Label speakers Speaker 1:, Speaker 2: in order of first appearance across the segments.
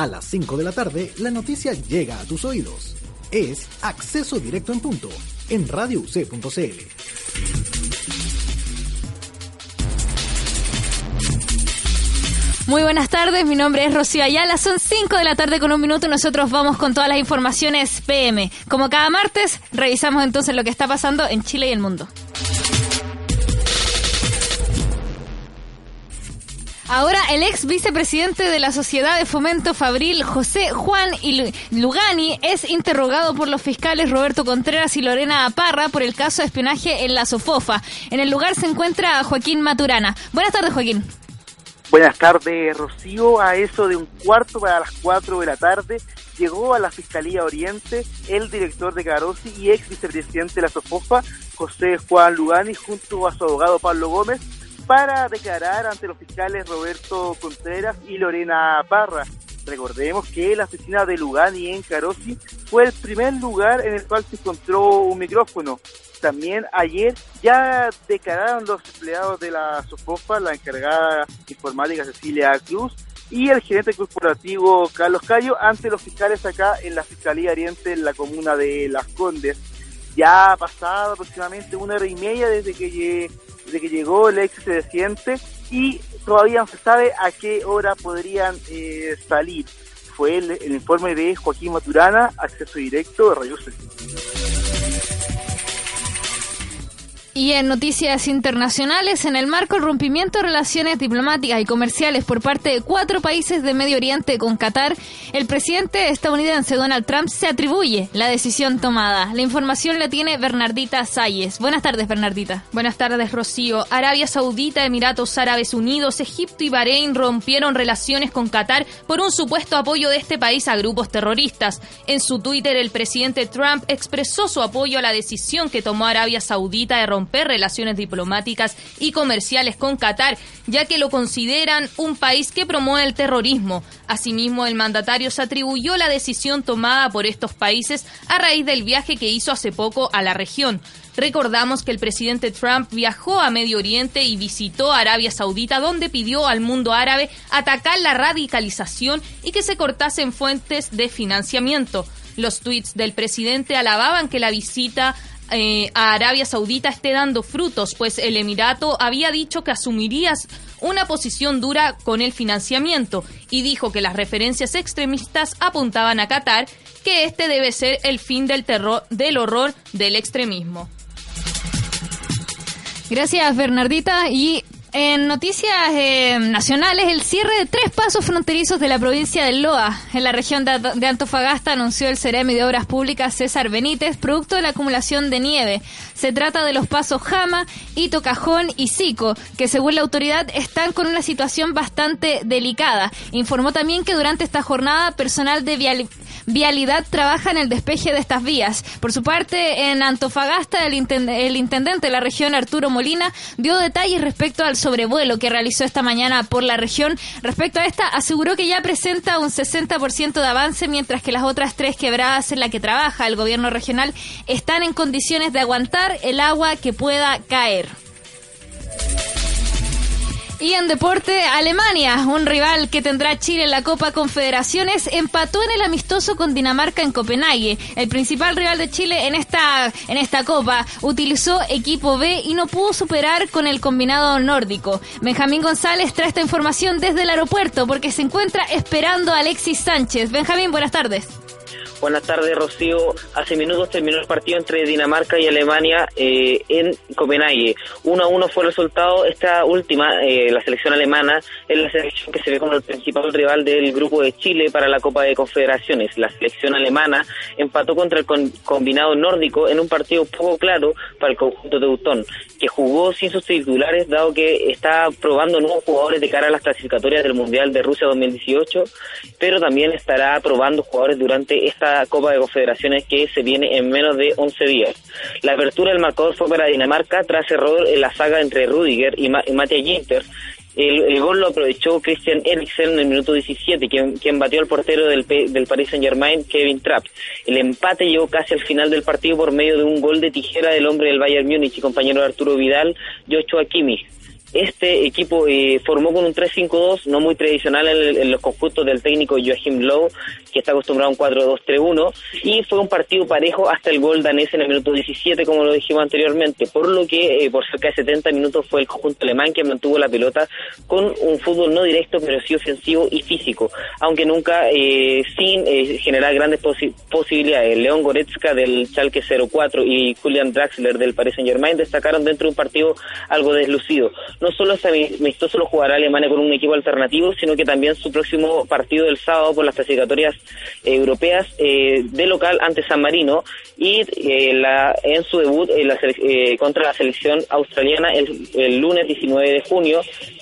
Speaker 1: A las 5 de la tarde, la noticia llega a tus oídos. Es Acceso Directo en Punto, en radiouc.cl.
Speaker 2: Muy buenas tardes, mi nombre es Rocío Ayala, son 5 de la tarde con un minuto nosotros vamos con todas las informaciones PM. Como cada martes, revisamos entonces lo que está pasando en Chile y el mundo. Ahora el ex vicepresidente de la Sociedad de Fomento Fabril, José Juan Lugani, es interrogado por los fiscales Roberto Contreras y Lorena Aparra por el caso de espionaje en la Sofofa. En el lugar se encuentra Joaquín Maturana. Buenas tardes, Joaquín.
Speaker 3: Buenas tardes, Rocío. A eso de un cuarto para las cuatro de la tarde llegó a la Fiscalía Oriente el director de Carosi y ex vicepresidente de la Sofofa, José Juan Lugani, junto a su abogado Pablo Gómez, para declarar ante los fiscales Roberto Contreras y Lorena Parra. Recordemos que la oficina de Lugani en Carosi fue el primer lugar en el cual se encontró un micrófono. También ayer ya declararon los empleados de la SOFOFA, la encargada informática Cecilia Cruz y el gerente corporativo Carlos Cayo ante los fiscales acá en la Fiscalía Oriente en la comuna de Las Condes. Ya ha pasado aproximadamente una hora y media desde que de que llegó el ex presidente y todavía no se sabe a qué hora podrían eh, salir. Fue el, informe de Joaquín Maturana, acceso directo de Radio
Speaker 2: Y en noticias internacionales, en el marco del rompimiento de relaciones diplomáticas y comerciales por parte de cuatro países de Medio Oriente con Qatar, el presidente estadounidense Donald Trump se atribuye la decisión tomada. La información la tiene Bernardita Salles. Buenas tardes, Bernardita.
Speaker 4: Buenas tardes, Rocío. Arabia Saudita, Emiratos Árabes Unidos, Egipto y Bahrein rompieron relaciones con Qatar por un supuesto apoyo de este país a grupos terroristas. En su Twitter, el presidente Trump expresó su apoyo a la decisión que tomó Arabia Saudita de romper romper relaciones diplomáticas y comerciales con Qatar, ya que lo consideran un país que promueve el terrorismo. Asimismo, el mandatario se atribuyó la decisión tomada por estos países a raíz del viaje que hizo hace poco a la región. Recordamos que el presidente Trump viajó a Medio Oriente y visitó Arabia Saudita, donde pidió al mundo árabe atacar la radicalización y que se cortasen fuentes de financiamiento. Los tweets del presidente alababan que la visita eh, a Arabia Saudita esté dando frutos, pues el Emirato había dicho que asumirías una posición dura con el financiamiento y dijo que las referencias extremistas apuntaban a Qatar, que este debe ser el fin del terror, del horror del extremismo.
Speaker 2: Gracias, Bernardita. Y en noticias eh, nacionales, el cierre de tres pasos fronterizos de la provincia de Loa, en la región de, Antofagasta, anunció el Ceremi de Obras Públicas César Benítez, producto de la acumulación de nieve. Se trata de los pasos Jama, Ito Cajón y Sico, que según la autoridad están con una situación bastante delicada. Informó también que durante esta jornada personal de vialidad trabaja en el despeje de estas vías. Por su parte, en Antofagasta, el, intendente de la región, Arturo Molina, dio detalles respecto al sobrevuelo que realizó esta mañana por la región. Respecto a esta, aseguró que ya presenta un 60% de avance, mientras que las otras tres quebradas en las que trabaja el gobierno regional están en condiciones de aguantar el agua que pueda caer. Y en deporte, Alemania, un rival que tendrá Chile en la Copa Confederaciones, empató en el amistoso con Dinamarca en Copenhague. El principal rival de Chile en esta, en esta Copa utilizó equipo B y no pudo superar con el combinado nórdico. Benjamín González trae esta información desde el aeropuerto porque se encuentra esperando a Alexis Sánchez. Benjamín, buenas tardes.
Speaker 5: Buenas tardes, Rocío. Hace minutos terminó el partido entre Dinamarca y Alemania eh, en Copenhague. 1 a 1 fue el resultado. Esta última, eh, la selección alemana, es la selección que se ve como el principal rival del grupo de Chile para la Copa de Confederaciones. La selección alemana empató contra el combinado nórdico en un partido poco claro para el conjunto de Utón. Que jugó sin sus titulares, dado que está probando nuevos jugadores de cara a las clasificatorias del Mundial de Rusia 2018, pero también estará probando jugadores durante esta Copa de Confederaciones que se viene en menos de 11 días. La apertura del marcador fue para Dinamarca tras error en la saga entre Rudiger y, Ma Matías Ginter, el, gol lo aprovechó Christian Eriksen en el minuto 17, quien, quien batió al portero del, del Paris Saint Germain, Kevin Trapp. El empate llegó casi al final del partido por medio de un gol de tijera del hombre del Bayern Múnich y compañero Arturo Vidal, Joshua Kimmich. Este equipo eh, formó con un 3-5-2, no muy tradicional en, los conjuntos del técnico Joachim Lowe, que está acostumbrado a un 4-2-3-1, y fue un partido parejo hasta el gol danés en el minuto 17, como lo dijimos anteriormente, por lo que eh, por cerca de 70 minutos fue el conjunto alemán que mantuvo la pelota con un fútbol no directo, pero sí ofensivo y físico, aunque nunca eh, sin generar grandes posibilidades. León Goretzka del Schalke 04 y Julian Draxler del Paris Saint-Germain destacaron dentro de un partido algo deslucido no solo este amistoso lo jugará Alemania con un equipo alternativo, sino que también su próximo partido del sábado por las clasificatorias eh, europeas eh, de local ante San Marino y eh, la, en su debut contra la selección australiana el, el lunes 19 de junio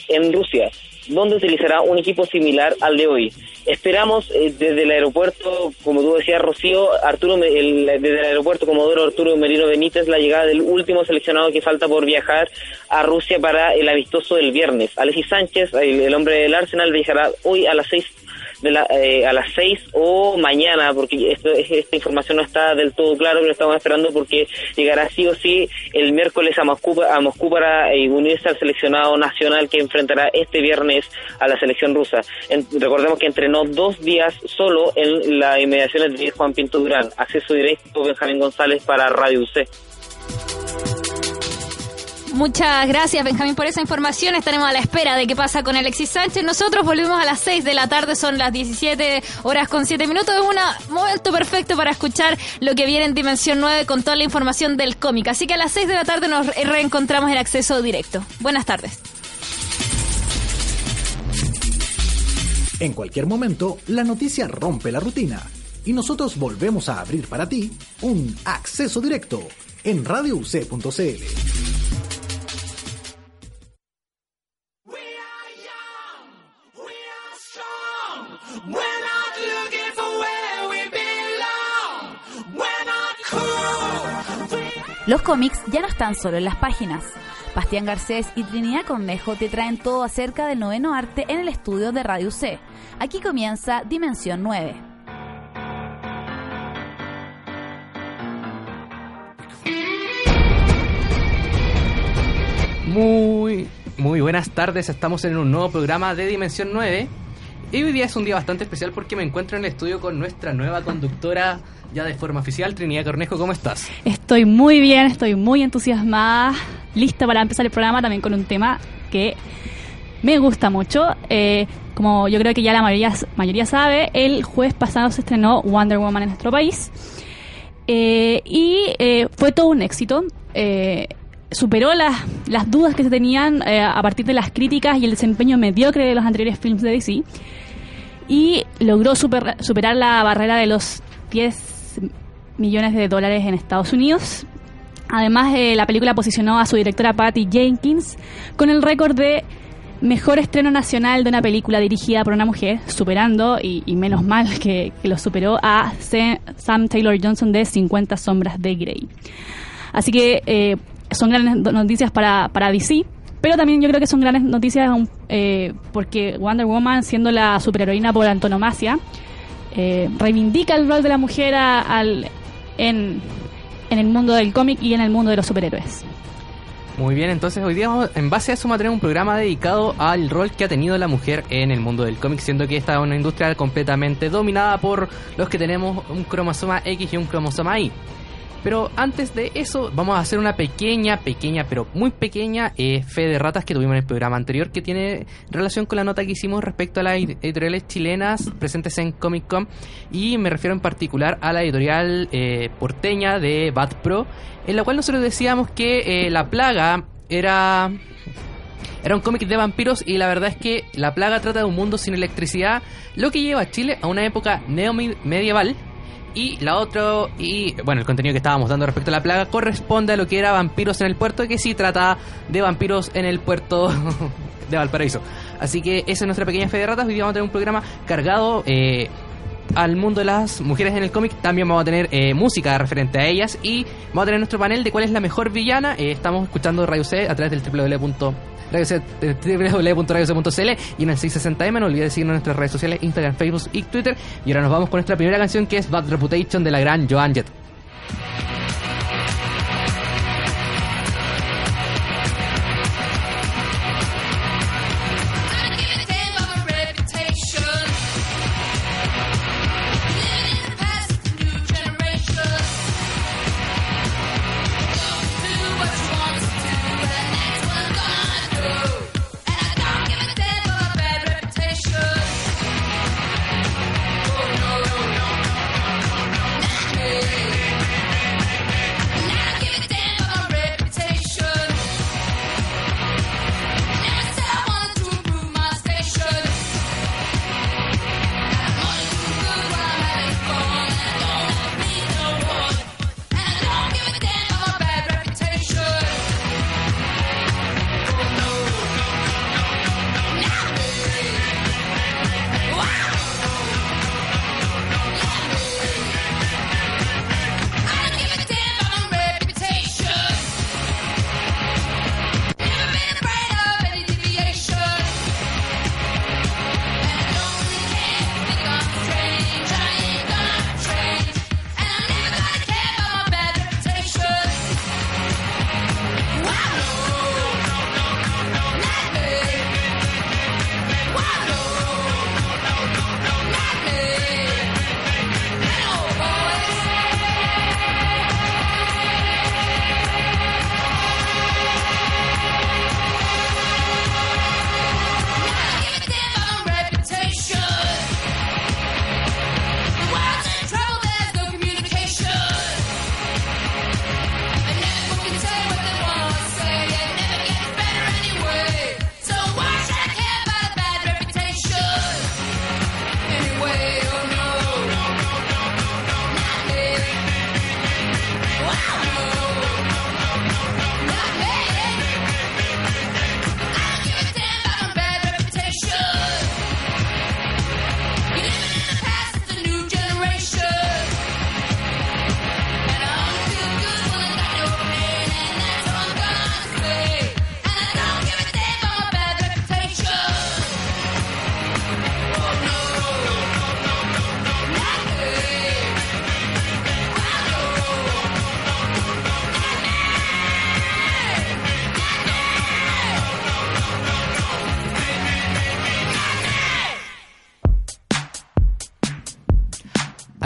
Speaker 5: en Rusia donde utilizará un equipo similar al de hoy. Esperamos eh, desde el aeropuerto, como tú decías, Rocío, Arturo, el, desde el aeropuerto Comodoro Arturo Merino Benítez, la llegada del último seleccionado que falta por viajar a Rusia para el amistoso del viernes. Alexis Sánchez, el, hombre del Arsenal, viajará hoy a las seis de la, eh, a las 6 o mañana, porque esto, esta información no está del todo claro, pero estamos esperando porque llegará sí o sí el miércoles a Moscú, a Moscú para eh, unirse al seleccionado nacional que enfrentará este viernes a la selección rusa. recordemos que entrenó dos días solo en las inmediaciones de Juan Pinto Durán. Acceso directo Benjamín González para Radio UC.
Speaker 2: Muchas gracias, Benjamín, por esa información. Estaremos a la espera de qué pasa con Alexis Sánchez. Nosotros volvemos a las 6 de la tarde, son las 17 horas con 7 minutos. Es un momento perfecto para escuchar lo que viene en Dimensión 9 con toda la información del cómic. Así que a las 6 de la tarde nos reencontramos en acceso directo. Buenas tardes.
Speaker 1: En cualquier momento, la noticia rompe la rutina y nosotros volvemos a abrir para ti un acceso directo en radiouc.cl.
Speaker 6: Los cómics ya no están solo en las páginas. Bastián Garcés y Trinidad Cornejo te traen todo acerca del noveno arte en el estudio de Radio C. Aquí comienza Dimensión 9.
Speaker 7: Muy, muy buenas tardes, estamos en un nuevo programa de Dimensión 9. Y hoy día es un día bastante especial porque me encuentro en el estudio con nuestra nueva conductora ya de forma oficial. Trinidad Cornejo, ¿cómo estás?
Speaker 8: Estoy muy bien, estoy muy entusiasmada, lista para empezar el programa también con un tema que me gusta mucho. Eh, como yo creo que ya la mayoría, sabe, el jueves pasado se estrenó Wonder Woman en nuestro país. Eh, y eh, fue todo un éxito. Superó las, las dudas que se tenían a partir de las críticas y el desempeño mediocre de los anteriores films de DC. Y logró superar la barrera de los 10 millones de dólares en Estados Unidos. Además, eh, la película posicionó a su directora Patty Jenkins con el récord de mejor estreno nacional de una película dirigida por una mujer, superando, y, menos mal que, lo superó, a Sam Taylor Johnson de 50 Sombras de Grey. Así que eh, son grandes noticias para, para DC, pero también yo creo que son grandes noticias eh, porque Wonder Woman, siendo la superheroína por antonomasia, reivindica el rol de la mujer al, en, en el mundo del cómic y en el mundo de los superhéroes.
Speaker 7: Muy bien, entonces hoy día en base a eso vamos a tener un programa dedicado al rol que ha tenido la mujer en el mundo del cómic, siendo que esta es una industria completamente dominada por los que tenemos un cromosoma X y un cromosoma Y. Pero antes de eso, vamos a hacer una pequeña, pequeña, pero muy pequeña eh, fe de ratas que tuvimos en el programa anterior que tiene relación con la nota que hicimos respecto a las editoriales chilenas presentes en Comic Con. Y me refiero en particular a la editorial eh, porteña de Bad Pro, en la cual nosotros decíamos que eh, La Plaga era era un cómic de vampiros y la verdad es que La Plaga trata de un mundo sin electricidad, lo que lleva a Chile a una época neo medieval
Speaker 9: Y la otra, y bueno, el contenido que estábamos dando respecto a la plaga corresponde a lo que era vampiros en el puerto, que sí trata de vampiros en el puerto de Valparaíso. Así que esa es nuestra pequeña fe de ratas. Hoy día vamos a tener un programa cargado eh, al mundo de las mujeres en el cómic. También vamos a tener eh, música referente a ellas y vamos a tener nuestro panel de cuál es la mejor villana. Eh, estamos escuchando Radio C a través del www www.radioc.cl y en el 660M. No olvides de seguirnos en nuestras redes sociales, Instagram, Facebook y Twitter. Y ahora nos vamos con nuestra primera canción que es Bad Reputation de la gran Joan Jett.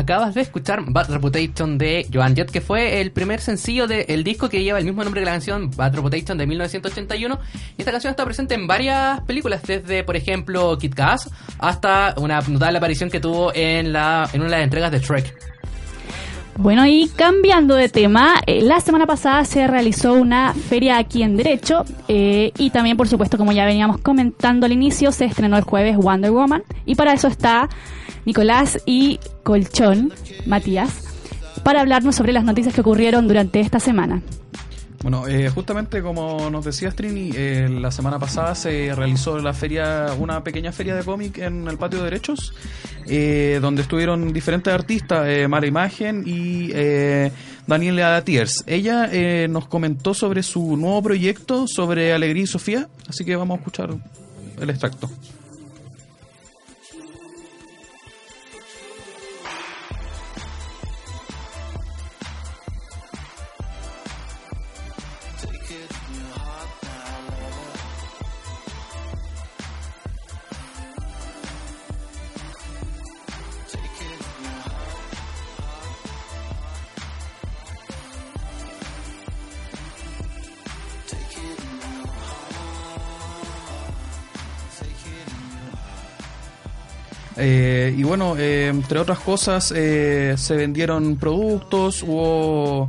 Speaker 9: Acabas de escuchar Bad Reputation de Joan Jett, que fue el primer sencillo del disco que lleva el mismo nombre que la canción, Bad Reputation de 1981. Y esta canción está presente en varias películas, desde, por ejemplo, Kid Gas hasta una notable aparición que tuvo en, la, en una de las entregas de Shrek.
Speaker 8: Bueno, y cambiando de tema, eh, la semana pasada se realizó una feria aquí en Derecho eh, y también, por supuesto, como ya veníamos comentando al inicio, se estrenó el jueves Wonder Woman y para eso está Nicolás y Colchón, Matías, para hablarnos sobre las noticias que ocurrieron durante esta semana.
Speaker 10: Bueno, eh, justamente como nos decía Trini, eh, la semana pasada se realizó la feria, una pequeña feria de cómic en el patio de derechos, eh, donde estuvieron diferentes artistas, Mara Imagen y Daniela Tiers. Ella nos comentó sobre su nuevo proyecto sobre Alegría y Sofía, así que vamos a escuchar el extracto. Eh, y bueno, eh, entre otras cosas, eh, se vendieron productos, hubo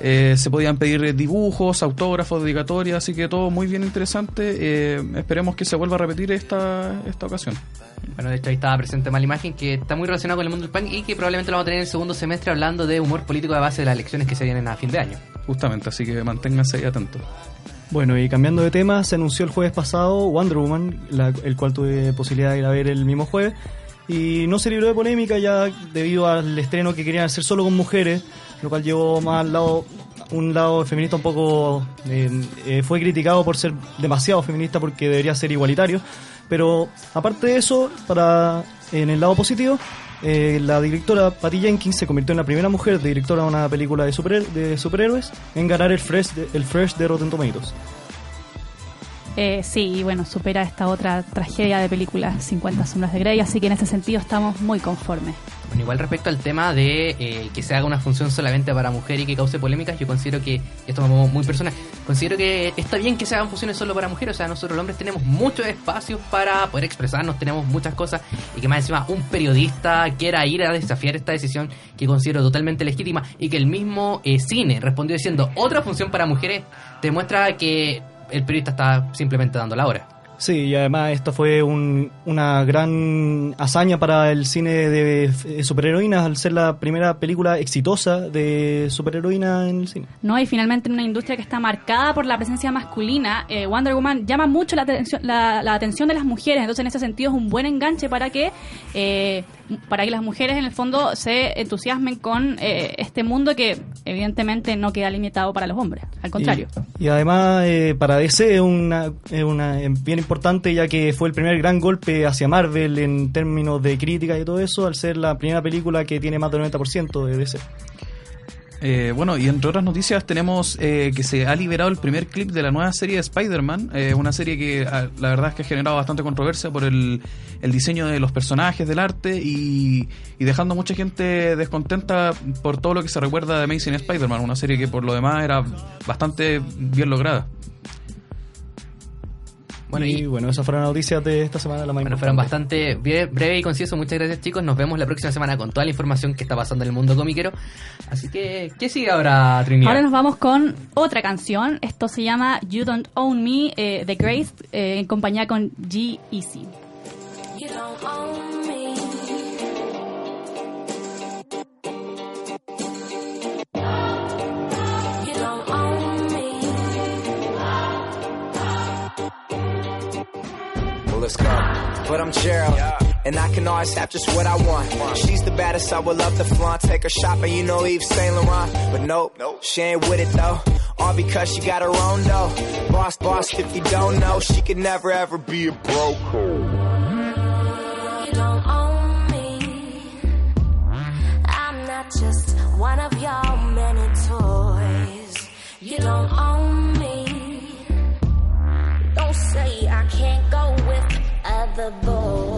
Speaker 10: Eh, se podían pedir dibujos, autógrafos, dedicatorias, así que todo muy bien interesante. Eh, esperemos que se vuelva a repetir esta, esta ocasión.
Speaker 7: Bueno, de hecho ahí estaba presente más la imagen que está muy relacionada con el mundo del punk y que probablemente lo vamos a tener en el segundo semestre hablando de humor político de base de las elecciones que se vienen a fin de año.
Speaker 10: Justamente, así que manténganse ahí atentos.
Speaker 11: Bueno, y cambiando de tema, se anunció el jueves pasado Wonder Woman, la- el cual tuve posibilidad de ir a ver el mismo jueves. Y no se libró de polémica ya debido al estreno que querían hacer solo con mujeres, lo cual llevó más al lado, un lado feminista un poco... eh, eh, fue criticado por ser demasiado feminista porque debería ser igualitario. Pero aparte de eso, para en el lado positivo, eh, la directora Patty Jenkins se convirtió en la primera mujer directora de una película de superhéroes en ganar el Fresh de, el Fresh de Rotten Tomatoes.
Speaker 8: Eh, sí, y bueno, supera esta otra tragedia de película, 50 sombras de Grey, así que en ese sentido estamos muy conformes.
Speaker 7: Igual respecto al tema de eh, que se haga una función solamente para mujer y que cause polémicas, yo considero que, esto es muy personal, considero que está bien que se hagan funciones solo para mujeres, o sea, nosotros los hombres tenemos muchos espacios para poder expresarnos, tenemos muchas cosas, y que más encima un periodista quiera ir a desafiar esta decisión que considero totalmente legítima, y que el mismo eh, cine respondió diciendo otra función para mujeres, demuestra que el periodista está simplemente dando la hora.
Speaker 11: Sí, y además esto fue un- una gran hazaña para el cine de, eh, superheroínas al ser la primera película exitosa de superheroína en el cine.
Speaker 8: ¿no? Y finalmente en una industria que está marcada por la presencia masculina, eh, Wonder Woman llama mucho la atención, la, la atención de las mujeres, entonces en ese sentido es un buen enganche para que eh, para que las mujeres en el fondo se entusiasmen con eh, este mundo que evidentemente no queda limitado para los hombres, al contrario.
Speaker 11: Y, además eh, para DC es una, una es bien importante ya que fue el primer gran golpe hacia Marvel en términos de crítica y todo eso al ser la primera película que tiene más del 90% de DC.
Speaker 10: Eh, bueno, y entre otras noticias tenemos eh, que se ha liberado el primer clip de la nueva serie de Spider-Man, eh, una serie que ah, la verdad es que ha generado bastante controversia por el, diseño de los personajes, del arte y, y dejando mucha gente descontenta por todo lo que se recuerda de Amazing Spider-Man, una serie que por lo demás era bastante bien lograda.
Speaker 7: Bueno,
Speaker 11: y,
Speaker 7: y-
Speaker 11: bueno, esas fueron las noticias de esta semana. La más
Speaker 7: Bueno, fueron bastante bre- breve y conciso. Muchas gracias, chicos. Nos vemos la próxima semana con toda la información que está pasando en el mundo comiquero. Así que, ¿qué sigue ahora, Trinidad?
Speaker 8: Ahora nos vamos con otra canción. Esto se llama You Don't Own Me eh, de Grace eh, en compañía con G
Speaker 12: let's go. But I'm Gerald, and I can always have just what I want. She's the baddest, I would love to flaunt. Take her shopping, you know Eve Saint Laurent. But nope, she ain't with it though. All because she got her own though. Boss, boss, if you don't know, she could never ever be a broke.
Speaker 13: You don't own me. I'm not just one of your many toys. You don't own the ball.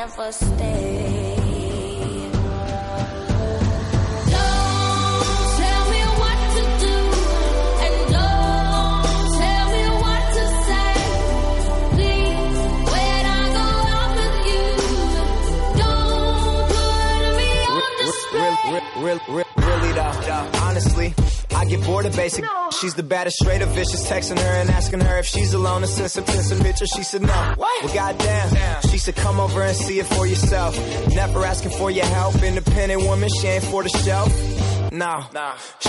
Speaker 13: Never stay.
Speaker 12: She's the baddest, straight of vicious. Texting her and asking her if she's alone and sent some pics and pictures. She said no. What? Well, goddamn. She said come over and see it for yourself. Never asking for your help. Independent woman, she ain't for the show. No,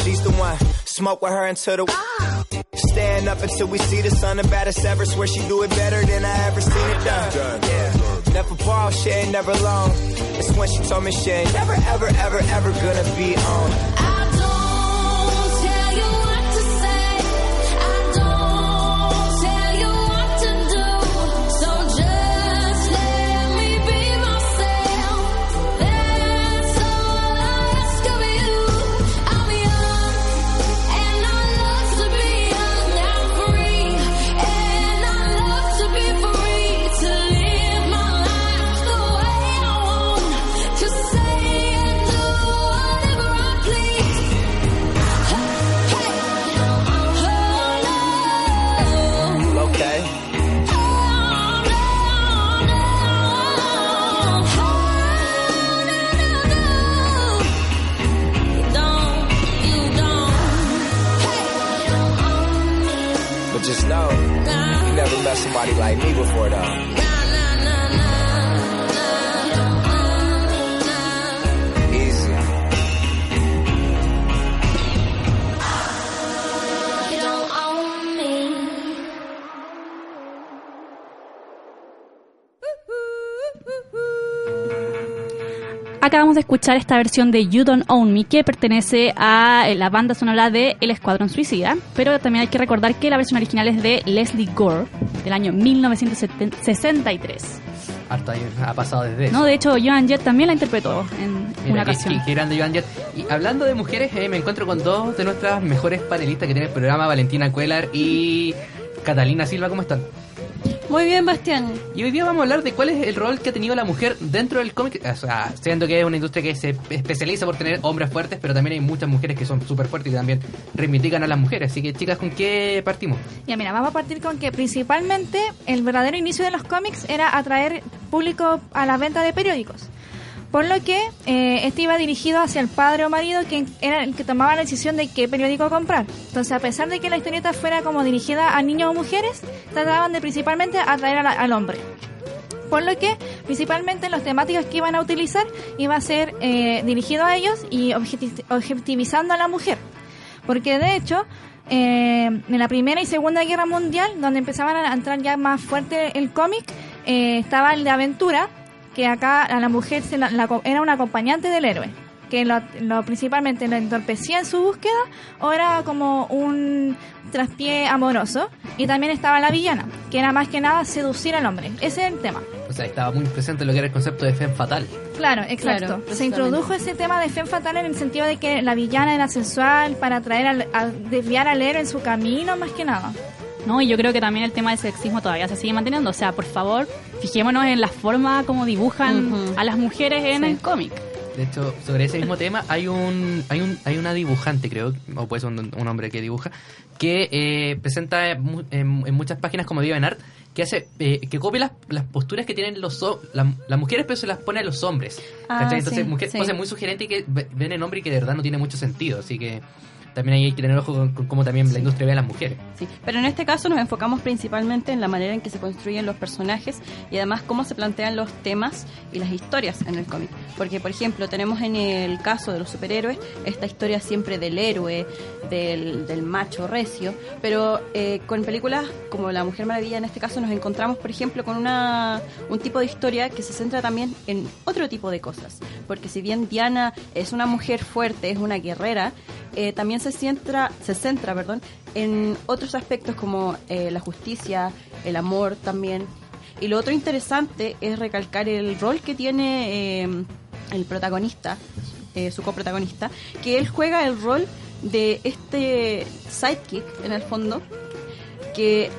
Speaker 12: she's the one. Smoke with her until the. Ah. Stand up until we see the sun. The baddest ever. Swear she do it better than I ever seen it done. Yeah. Never borrow, she ain't never loan. It's when she told me she ain't never, ever, ever, ever gonna be on.
Speaker 13: I
Speaker 12: nobody like me before though.
Speaker 8: Acabamos de escuchar esta versión de You Don't Own Me que pertenece a eh, la banda sonora de El Escuadrón Suicida, pero también hay que recordar que la versión original es de Leslie Gore del año 1963.
Speaker 7: Harto ha pasado desde eso.
Speaker 8: No, de hecho, Joan Jett también la interpretó en
Speaker 7: Mira,
Speaker 8: una
Speaker 7: qué- qué grande Joan Jett. Y hablando de mujeres, eh, me encuentro con dos de nuestras mejores panelistas que tiene el programa, Valentina Cuellar y Catalina Silva. ¿Cómo están?
Speaker 14: Muy bien, Bastián.
Speaker 7: Y hoy día vamos a hablar de cuál es el rol que ha tenido la mujer dentro del cómic. O sea, siendo que es una industria que se especializa por tener hombres fuertes, pero también hay muchas mujeres que son súper fuertes y también reivindican a las mujeres. Así que, chicas, ¿con qué partimos?
Speaker 15: Ya, mira, vamos a partir con que principalmente el verdadero inicio de los cómics era atraer público a la venta de periódicos. Por lo que eh, este iba dirigido hacia el padre o marido, que era el que tomaba la decisión de qué periódico comprar. Entonces, a pesar de que la historieta fuera como dirigida a niños o mujeres, trataban de principalmente atraer al hombre. Por lo que, principalmente los temáticos que iban a utilizar iba a ser eh, dirigido a ellos y objeti- objetivizando a la mujer. Porque de hecho, eh, en la Primera y Segunda Guerra Mundial, donde empezaban a entrar ya más fuerte el cómic, eh, estaba el de aventura, que acá a la mujer se la- la era una acompañante del héroe, que lo, lo principalmente lo entorpecía en su búsqueda o era como un traspié amoroso. Y también estaba la villana, que era más que nada seducir al hombre. Ese es el tema.
Speaker 7: O sea, estaba muy presente lo que era el concepto de femme fatal.
Speaker 15: Claro, exacto.
Speaker 14: Claro,
Speaker 15: Se introdujo ese tema de femme fatal en el sentido de que la villana era sensual para atraer al, a desviar al héroe en su camino, más que nada.
Speaker 8: ¿No? Y yo creo que también el tema del sexismo todavía se sigue manteniendo. O sea, por favor, fijémonos en la forma como dibujan
Speaker 14: Ujú.
Speaker 8: a las mujeres en
Speaker 14: Sí.
Speaker 8: el cómic.
Speaker 7: De hecho, sobre ese mismo tema hay un hay un hay una dibujante, creo, o puede ser un, un hombre que dibuja, que eh, presenta en, en- en muchas páginas como Viva en Art, que hace eh, que copia las, las posturas que tienen los la- las mujeres, pero se las pone a los hombres.
Speaker 14: Ah,
Speaker 7: ¿cachai? Entonces,
Speaker 14: sí,
Speaker 7: mujer,
Speaker 14: sí.
Speaker 7: muy sugerente y que ve- ven en hombre y que de verdad no tiene mucho sentido. Así que también hay que tener ojo con, con cómo también la industria ve a las mujeres.
Speaker 14: Sí, pero en este caso nos enfocamos principalmente en la manera en que se construyen los personajes y además cómo se plantean los temas y las historias en el cómic. Porque, por ejemplo, tenemos en el caso de los superhéroes esta historia siempre del héroe, del, del macho recio, pero eh, con películas como La Mujer Maravilla en este caso nos encontramos, por ejemplo, con una, un tipo de historia que se centra también en otro tipo de cosas. Porque si bien Diana es una mujer fuerte, es una guerrera, eh, también se centra, se centra perdón, en otros aspectos como eh, la justicia, el amor también. Y lo otro interesante es recalcar el rol que tiene eh, el protagonista, eh, su coprotagonista, que él juega el rol de este sidekick en el fondo, que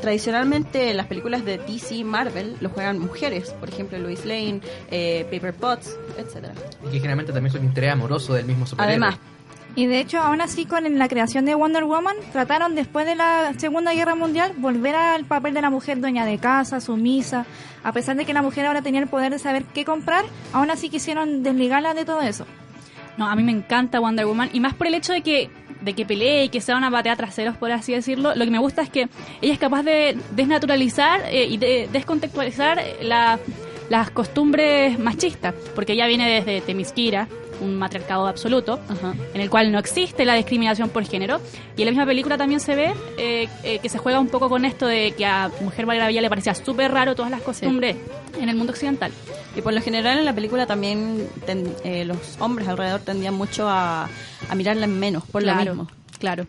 Speaker 14: tradicionalmente en las películas de DC y Marvel lo juegan mujeres, por ejemplo Lois Lane, eh, Paper Potts, etcétera.
Speaker 7: Y que generalmente también son interés amoroso del mismo superhéroe.
Speaker 14: Además,
Speaker 15: Y de hecho, aún así, con la creación de Wonder Woman, trataron después de la Segunda Guerra Mundial volver al papel de la mujer dueña de casa, sumisa. A pesar de que la mujer ahora tenía el poder de saber qué comprar, aún así quisieron desligarla de todo eso.
Speaker 8: No, a mí me encanta Wonder Woman y más por el hecho de que de que pelee y que sea una batea traseros, por así decirlo. Lo que me gusta es que ella es capaz de desnaturalizar eh, y de descontextualizar la- las costumbres machistas, porque ella viene desde Temisquira, un matriarcado absoluto, en el cual no existe la discriminación por género. Y en la misma película también se ve eh, eh, que se juega un poco con esto de que a Mujer Maravilla le parecía súper raro todas las costumbres en el mundo occidental.
Speaker 14: Y por lo general en la película también ten- eh, los hombres alrededor tendían mucho a, a mirarla en menos, por
Speaker 8: Claro,
Speaker 14: lo mismo.
Speaker 8: Claro.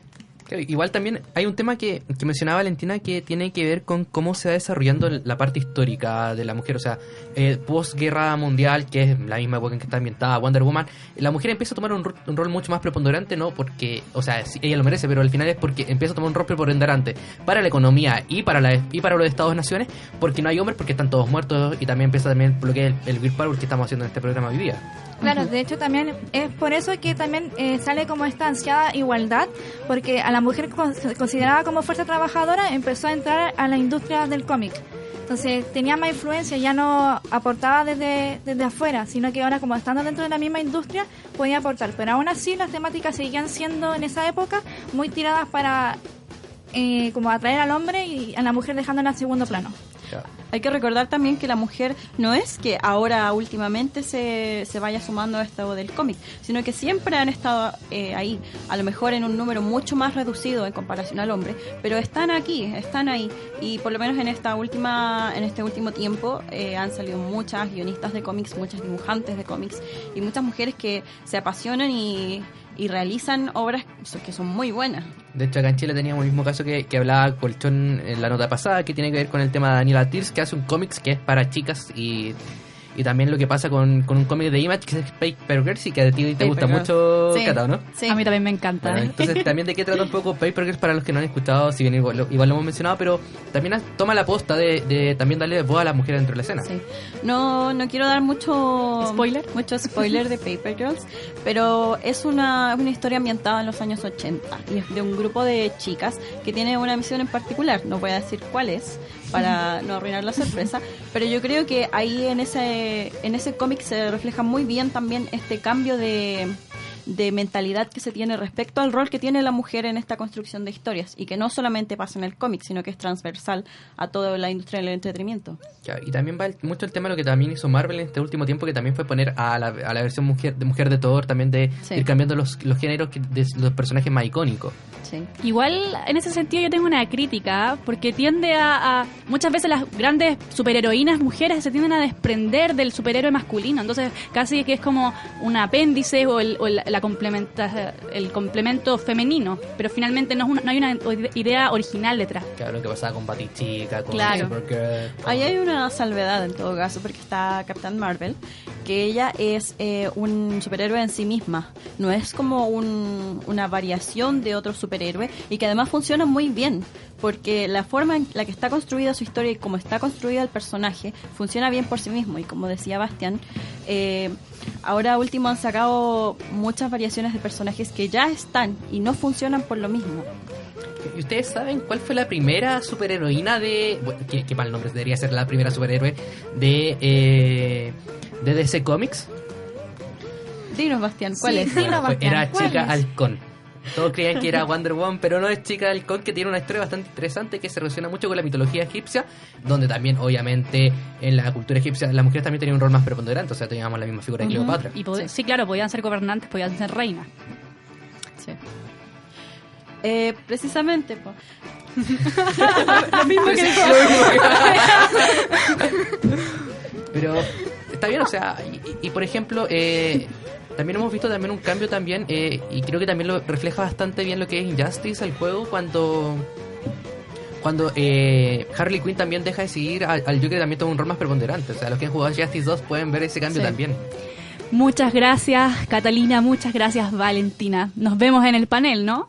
Speaker 7: Igual también hay un tema que, mencionaba Valentina que tiene que ver con cómo se va desarrollando la parte histórica de la mujer. O sea, eh, post-guerra mundial, que es la misma época en que está ambientada Wonder Woman, la mujer empieza a tomar un, un rol mucho más preponderante, no porque, o sea, ella lo merece, pero al final es porque empieza a tomar un rol preponderante para la economía y para la y para los estados-naciones, porque no hay hombres, porque están todos muertos y también empieza también lo que el, el Power que estamos haciendo en este programa hoy día.
Speaker 15: Claro, de hecho también es por eso que también eh, sale como esta ansiada igualdad, porque a la mujer con- considerada como fuerza trabajadora empezó a entrar a la industria del cómic. Entonces tenía más influencia, ya no aportaba desde, desde afuera, sino que ahora como estando dentro de la misma industria podía aportar. Pero aún así las temáticas seguían siendo en esa época muy tiradas para eh, como atraer al hombre y a la mujer dejándola en segundo plano.
Speaker 14: Hay que recordar también que la mujer no es que ahora últimamente se, se vaya sumando a esto del cómic, sino que siempre han estado eh, ahí, a lo mejor en un número mucho más reducido en comparación al hombre, pero están aquí, están ahí. Y por lo menos en esta última en este último tiempo eh, han salido muchas guionistas de cómics, muchas dibujantes de cómics y muchas mujeres que se apasionan y, y realizan obras que son muy buenas.
Speaker 7: De hecho, acá en Chile teníamos el mismo caso que, que hablaba Colchón en la nota pasada, que tiene que ver con el tema de Daniela Tirs, que hace un cómics que es para chicas y, y también lo que pasa con, con un cómic de Image que es Paper Girls y que a ti te
Speaker 8: Paper
Speaker 7: gusta
Speaker 8: Girls.
Speaker 7: mucho,
Speaker 8: Sí.
Speaker 7: Cata, ¿no?
Speaker 8: A mí también me encanta.
Speaker 7: Bueno, entonces también de qué trata un poco Paper Girls para los que no han escuchado, si bien igual, lo- igual lo hemos mencionado, pero también toma la posta de, de también darle voz a las mujeres dentro de la escena.
Speaker 14: Sí. No, no quiero dar mucho spoiler, mucho spoiler de Paper Girls, pero es una, una historia ambientada en los años 80 y es de un grupo de chicas que tiene una misión en particular. No voy a decir cuál es para no arruinar la sorpresa, pero yo creo que ahí en ese en ese cómic se refleja muy bien también este cambio de de mentalidad que se tiene respecto al rol que tiene la mujer en esta construcción de historias y que no solamente pasa en el cómic, sino que es transversal a toda la industria del entretenimiento.
Speaker 7: Ya, y también va el- mucho el tema de lo que también hizo Marvel en este último tiempo, que también fue poner a la, a la versión mujer de, mujer de Thor, también de
Speaker 8: Sí.
Speaker 7: ir cambiando los, los géneros que- de los personajes más icónicos.
Speaker 8: Igual, en ese sentido, yo tengo una crítica, porque tiende a, a- Muchas veces las grandes superheroínas mujeres se tienden a desprender del superhéroe masculino. Entonces, casi que es como un apéndice o el, o el- la complementa, el complemento femenino. Pero finalmente no, es una- no hay una idea original detrás.
Speaker 7: Claro, lo que pasaba con Batichica, con
Speaker 8: Claro.
Speaker 7: Supergirl.
Speaker 14: Ahí hay una salvedad en todo caso, porque está Captain Marvel, que ella es eh, un superhéroe en sí misma. No es como un- una variación de otro superhéroe y que además funciona muy bien, porque la forma en la que está construida su historia y cómo está construida el personaje funciona bien por sí mismo. Y como decía Bastián, eh, ahora último han sacado muchas variaciones de personajes que ya están y no funcionan por lo mismo.
Speaker 7: ¿Y ustedes saben cuál fue la primera superheroína de... bueno, qué, qué mal nombre, debería ser la primera superhéroe de... Eh, de DC Comics?
Speaker 14: Dinos, Bastián, ¿cuál
Speaker 7: Sí,
Speaker 14: es?
Speaker 7: bueno, fue- era Chica Halcón. Todos creían que era Wonder Woman, pero no es Chica Halcón, que tiene una historia bastante interesante que se relaciona mucho con la mitología egipcia, donde también, obviamente, en la cultura egipcia las mujeres también tenían un rol más preponderante, o sea, teníamos la misma figura de Cleopatra.
Speaker 8: Y pod- sí. claro, podían ser gobernantes, podían ser reinas.
Speaker 14: Sí. Eh, precisamente, po.
Speaker 8: Lo mismo que dijo.
Speaker 7: Pero está bien, o sea, y, y- y, por ejemplo, eh, también hemos visto también un cambio también, eh, y creo que también lo refleja bastante bien lo que es Injustice, el juego, cuando cuando eh, Harley Quinn también deja de seguir al, al Joker también toma un rol más preponderante. O sea, los que han jugado Justice 2 pueden ver ese cambio
Speaker 8: Sí.
Speaker 7: también.
Speaker 8: Muchas gracias, Catalina. Muchas gracias, Valentina. Nos vemos en el panel, ¿no?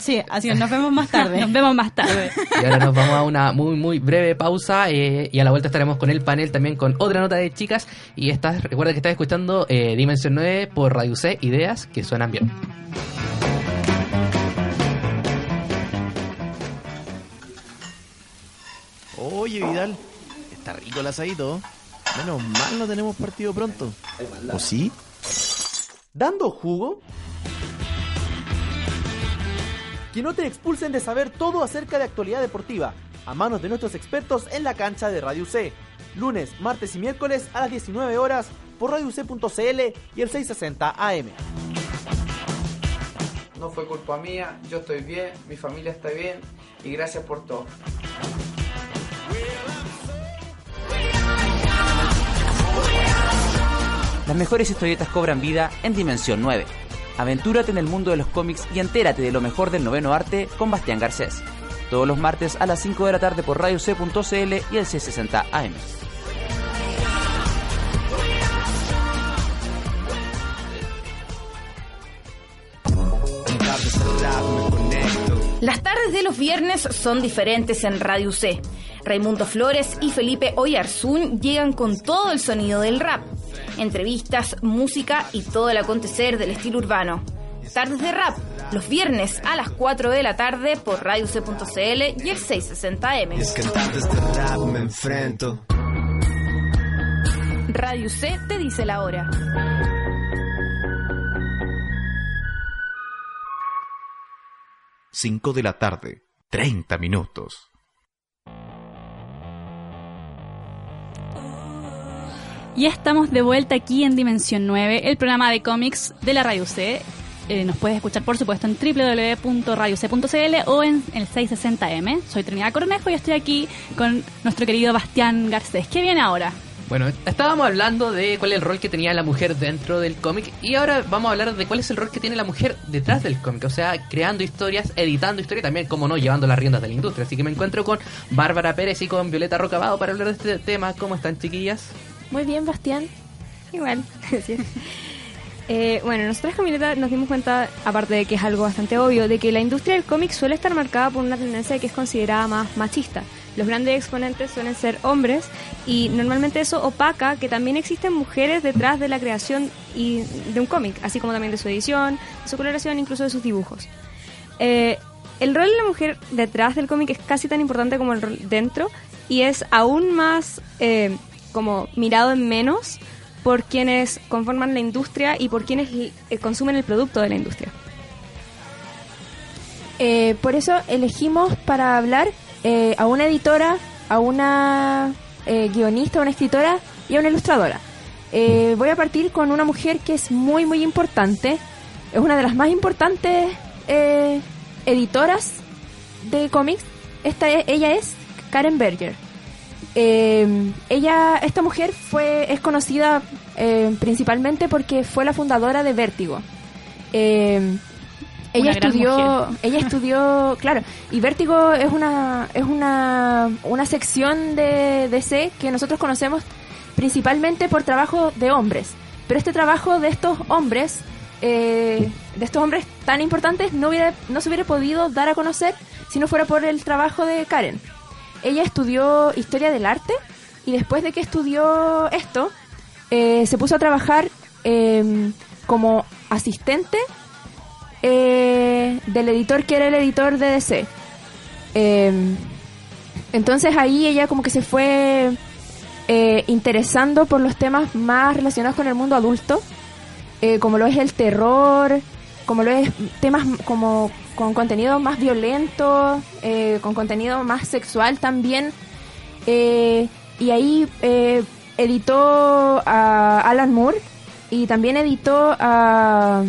Speaker 14: Sí, así es, nos vemos más tarde.
Speaker 8: nos vemos más tarde.
Speaker 7: Y ahora nos vamos a una muy, muy breve pausa eh, y a la vuelta estaremos con el panel también con otra nota de chicas. Y estás, recuerda que estás escuchando eh, Dimensión 9 por Radio C, ideas que suenan bien.
Speaker 16: Oye, Vidal, está rico el asadito. Menos mal no tenemos partido pronto. ¿O sí?
Speaker 17: ¿Dando jugo? Que no te expulsen de saber todo acerca de actualidad deportiva, a manos de nuestros expertos en la cancha de Radio C. Lunes, martes y miércoles a las 19 horas por radioc.cl y el 660 AM.
Speaker 18: No fue culpa mía, yo estoy bien, mi familia está bien y gracias por todo.
Speaker 19: Las mejores historietas cobran vida en Dimensión 9. Aventúrate en el mundo de los cómics y entérate de lo mejor del noveno arte con Bastián Garcés. Todos los martes a las 5 de la tarde por radioc.cl y el C60 AM.
Speaker 20: Las tardes de los viernes son diferentes en Radio C. Raimundo Flores y Felipe Oyarzún llegan con todo el sonido del rap. Entrevistas, música y todo el acontecer del estilo urbano. Tardes de rap, los viernes a las 4 de la tarde por radioc.cl y el 660M.
Speaker 21: Es que tardes de rap me enfrento.
Speaker 20: Radio C te dice la hora.
Speaker 22: Cinco de la tarde,
Speaker 23: 30 minutos.
Speaker 8: Ya estamos de vuelta aquí en Dimensión 9, el programa de cómics de la Radio C. Eh, nos puedes escuchar, por supuesto, en www.radioc.cl o en el 660M. Soy Trinidad Cornejo y estoy aquí con nuestro querido Bastián Garcés. ¿Qué viene ahora?
Speaker 7: Bueno, estábamos hablando de cuál es el rol que tenía la mujer dentro del cómic y ahora vamos a hablar de cuál es el rol que tiene la mujer detrás del cómic, o sea, creando historias, editando historias y también, como no, llevando las riendas de la industria. Así que me encuentro con Bárbara Pérez y con Violeta Rocabado para hablar de este tema. ¿Cómo están, chiquillas?
Speaker 22: Muy bien, Bastián. Igual, gracias. Eh, bueno, nosotros con Violeta nos dimos cuenta, aparte de que es algo bastante obvio, de que la industria del cómic suele estar marcada por una tendencia que es considerada más machista. Los grandes exponentes suelen ser hombres y normalmente eso opaca que también existen mujeres detrás de la creación y de un cómic, así como también de su edición, de su coloración, incluso de sus dibujos. Eh, el rol de la mujer detrás del cómic es casi tan importante como el rol dentro y es aún más eh, como mirado en menos por quienes conforman la industria y por quienes eh, consumen el producto de la industria. Eh, por eso elegimos para hablar eh, a una editora, a una eh, guionista, a una escritora y a una ilustradora. Voy a partir con una mujer que es muy, muy importante. Es una de las más importantes editoras de cómics. Esta es- ella es Karen Berger. Eh, ella, esta mujer fue es conocida eh, principalmente porque fue la fundadora de Vértigo. Eh, ella estudió,
Speaker 8: mujer.
Speaker 22: ella estudió, claro, y Vértigo es una es una una sección de DC que nosotros conocemos principalmente por trabajo de hombres. Pero este trabajo de estos hombres, eh, de estos hombres tan importantes, no hubiera, no se hubiera podido dar a conocer si no fuera por el trabajo de Karen. Ella estudió historia del arte y después de que estudió esto, eh, se puso a trabajar eh, como asistente eh, del editor que era el editor de. Eh, entonces ahí ella como que se fue eh, interesando por los temas más relacionados con el mundo adulto, como lo es el terror, como lo es temas como con contenido más violento, eh, con contenido más sexual también. Eh, y ahí eh, editó a Alan Moore y también editó a,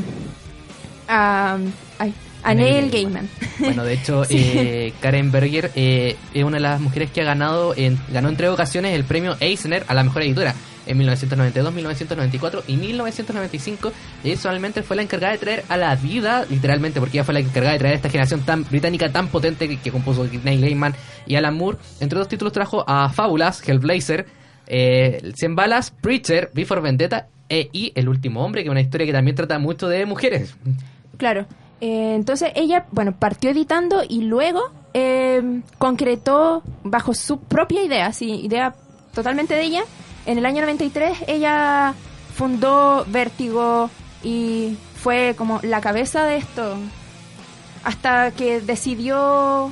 Speaker 22: a, a Neil Gaiman.
Speaker 7: Bueno, de hecho,
Speaker 22: Sí.
Speaker 7: eh, Karen Berger eh, es una de las mujeres que ha ganado, en, ganó en tres ocasiones el premio Eisner a la mejor editora. En 1992, 1994 y 1995. Y solamente fue la encargada de traer a la vida, literalmente, porque ella fue la encargada de traer a esta generación tan británica tan potente que, compuso Neil Gaiman y Alan Moore. Entre dos títulos trajo a Fábulas, Hellblazer, eh, 100 balas, Preacher, Before Vendetta eh, y El último hombre, que es una historia que también trata mucho de mujeres.
Speaker 22: Claro. Eh, entonces ella, bueno, partió editando y luego eh, concretó bajo su propia idea, sí, idea totalmente de ella. En el año 93 ella fundó Vértigo y fue como la cabeza de esto hasta que decidió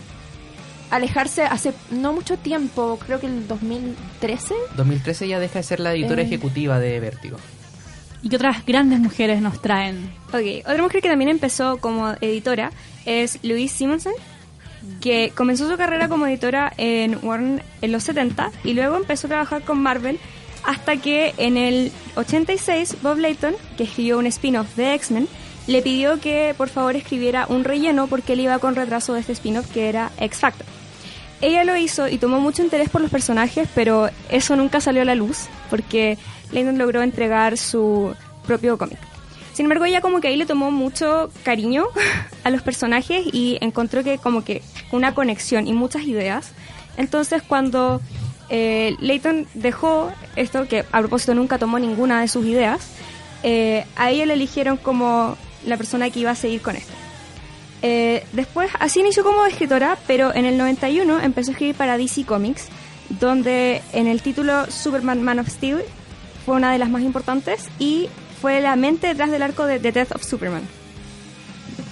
Speaker 22: alejarse hace no mucho tiempo, creo que el 2013.
Speaker 7: 2013 ella deja de ser la editora
Speaker 22: Eh.
Speaker 7: ejecutiva de Vértigo.
Speaker 8: ¿Y qué otras grandes mujeres nos traen?
Speaker 22: Ok, otra mujer que también empezó como editora es Louise Simonson, que comenzó su carrera como editora en Warner en los 70 y luego empezó a trabajar con Marvel hasta que en el 86 Bob Layton, que escribió un spin-off de X-Men, le pidió que por favor escribiera un relleno porque él iba con retraso de este spin-off que era X Factor. Ella lo hizo y tomó mucho interés por los personajes, pero eso nunca salió a la luz porque Layton logró entregar su propio cómic. Sin embargo, ella como que ahí le tomó mucho cariño a los personajes y encontró que como que una conexión y muchas ideas. Entonces cuando eh, Layton dejó esto, que a propósito nunca tomó ninguna de sus ideas, eh, a le eligieron como la persona que iba a seguir con esto. Eh, después, así inició como escritora, pero en el 91 empezó a escribir para DC Comics, donde en el título Superman Man of Steel fue una de las más importantes y fue la mente detrás del arco de The Death of Superman.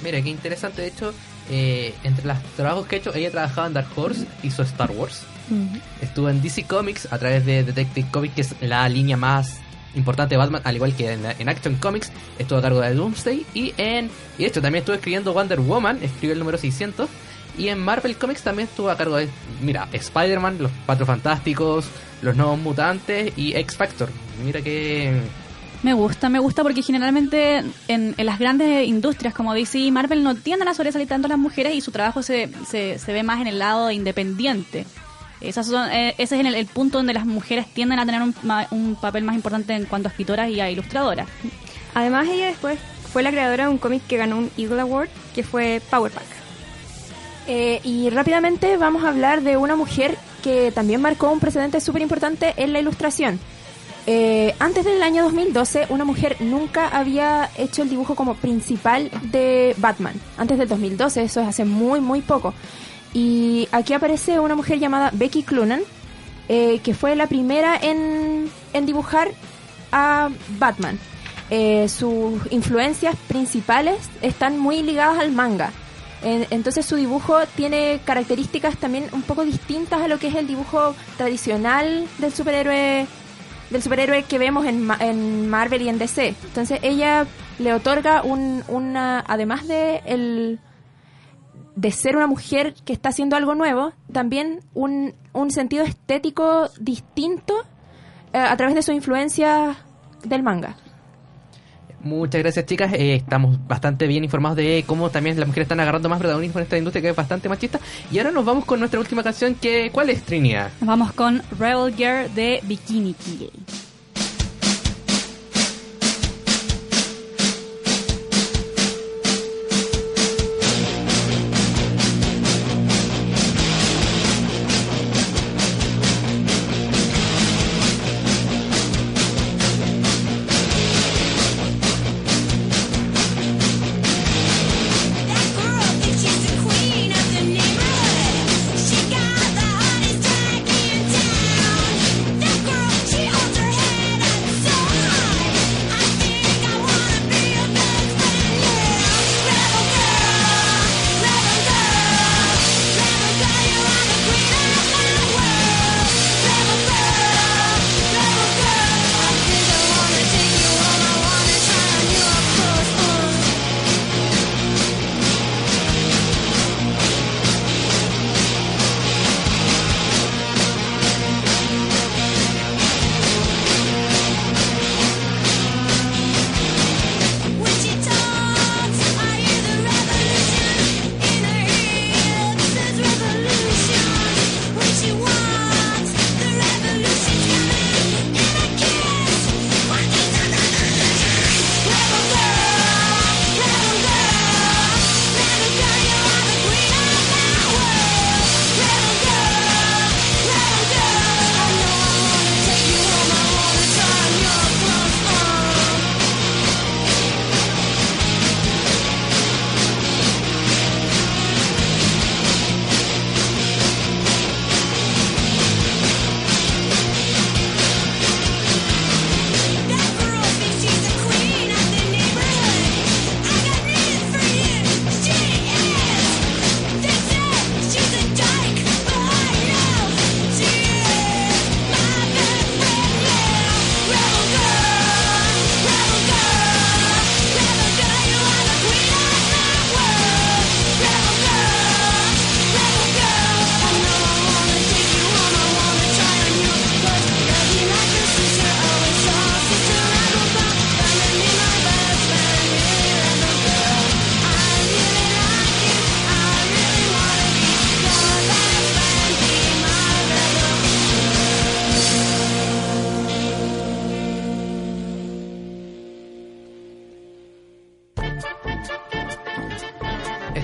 Speaker 7: Mira, qué interesante. De hecho, eh, entre los trabajos que ha hecho, ella trabajaba en Dark Horse, hizo Star Wars. Estuvo en DC Comics a través de Detective Comics, que es la línea más importante de Batman, al igual que en, Action Comics. Estuvo a cargo de Doomsday y en. Y de hecho, también estuvo escribiendo Wonder Woman, escribió el número 600. Y en Marvel Comics también estuvo a cargo de, mira, Spider-Man, los Cuatro Fantásticos, los Nuevos Mutantes y X-Factor. Mira que...
Speaker 13: Me gusta, me gusta porque generalmente en, las grandes industrias como DC y Marvel no tienden a sobresalir tanto las mujeres y su trabajo se, se ve más en el lado independiente. Esas son, eh, ese es el, el punto donde las mujeres tienden a tener un, ma- un papel más importante en cuanto a escritoras y a ilustradoras.
Speaker 22: Además, ella después fue la creadora de un cómic que ganó un Eagle Award, que fue Power Pack.
Speaker 23: Eh, y rápidamente vamos a hablar de una mujer que también marcó un precedente súper importante en la ilustración. Eh, antes del año 2012, una mujer nunca había hecho el dibujo como principal de Batman. Antes del 2012, eso es hace muy, muy poco. Y aquí aparece una mujer llamada Becky Cloonan, eh, que fue la primera en, en dibujar a Batman. Eh, sus influencias principales están muy ligadas al manga. En- entonces su dibujo tiene características también un poco distintas a lo que es el dibujo tradicional del superhéroe del superhéroe que vemos en, en Marvel y en DC. Entonces ella le otorga un, una, además de el de ser una mujer que está haciendo algo nuevo, también un, un sentido estético distinto eh, a través de su influencia del manga.
Speaker 7: Muchas gracias chicas, Eh, estamos bastante bien informados de cómo también las mujeres están agarrando más protagonismo en esta industria que es bastante machista. Y ahora nos vamos con nuestra última canción, que ¿cuál es Trinia?
Speaker 13: Nos vamos con Rebel Girl de Bikini Kill.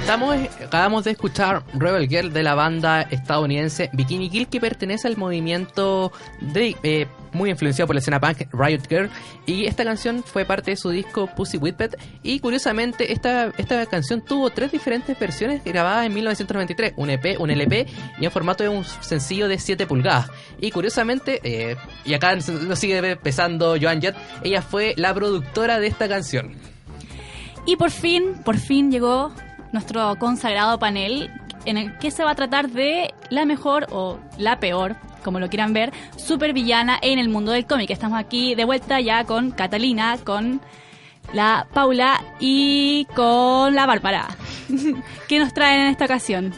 Speaker 7: Estamos, acabamos de escuchar Rebel Girl de la banda estadounidense Bikini Kill que pertenece al movimiento de, eh, muy influenciado por la escena punk Riot Girl. Y esta canción fue parte de su disco Pussy Whippet. Y curiosamente esta, esta canción tuvo tres diferentes versiones grabadas en 1993, un EP, un LP y en formato de un sencillo de 7 pulgadas. Y curiosamente, eh, y acá nos sigue pesando Joan Jett, ella fue la productora de esta canción.
Speaker 13: Y por fin, por fin llegó nuestro consagrado panel en el que se va a tratar de la mejor o la peor, como lo quieran ver, supervillana en el mundo del cómic. Estamos aquí de vuelta ya con Catalina, con la Paula y con la Bárbara. ¿Qué nos traen en esta ocasión?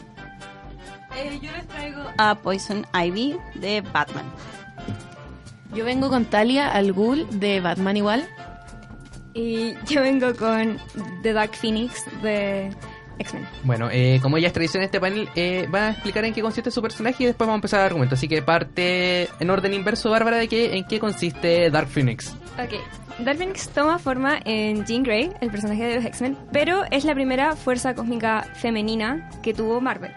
Speaker 14: yo les traigo a Poison Ivy de Batman.
Speaker 24: Yo vengo con Talia al Ghul de Batman igual.
Speaker 22: Y yo vengo con The Dark Phoenix de X-Men.
Speaker 7: Bueno, eh, como ya es tradición en este panel, eh, van a explicar en qué consiste su personaje y después vamos a empezar el argumento. Así que parte en orden inverso, Bárbara, de qué, en qué consiste Dark Phoenix.
Speaker 22: Ok. Dark Phoenix toma forma en Jean Grey, el personaje de los X-Men, pero es la primera fuerza cósmica femenina que tuvo Marvel.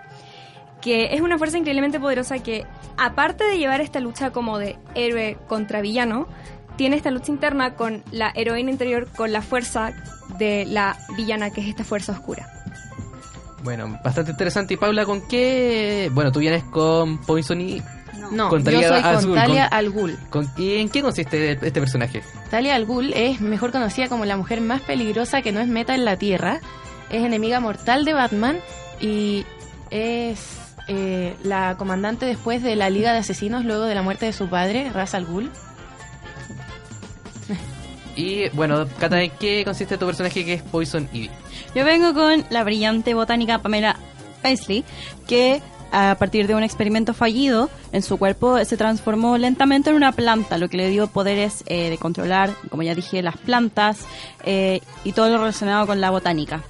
Speaker 22: Que es una fuerza increíblemente poderosa que, aparte de llevar esta lucha como de héroe contra villano, tiene esta lucha interna con la heroína interior, con la fuerza de la villana, que es esta fuerza oscura.
Speaker 7: Bueno, bastante interesante. Y Paula, ¿con qué? Bueno, tú vienes con Poison y...
Speaker 24: No,
Speaker 7: con
Speaker 24: yo soy con
Speaker 7: Azul,
Speaker 24: Talia
Speaker 7: con-
Speaker 24: al Ghul.
Speaker 7: con- ¿Y en qué consiste este personaje?
Speaker 24: Talia al Ghul es mejor conocida como la mujer más peligrosa que no es meta en la Tierra. Es enemiga mortal de Batman y es eh, la comandante después de la Liga de Asesinos luego de la muerte de su padre, Ra's al Ghul.
Speaker 7: Y bueno, Cata, ¿en qué consiste tu personaje que es Poison Ivy?
Speaker 14: Yo vengo con la brillante botánica Pamela Paisley, que a partir de un experimento fallido en su cuerpo se transformó lentamente en una planta, lo que le dio poderes eh, de controlar, como ya dije, las plantas eh, y todo lo relacionado con la botánica.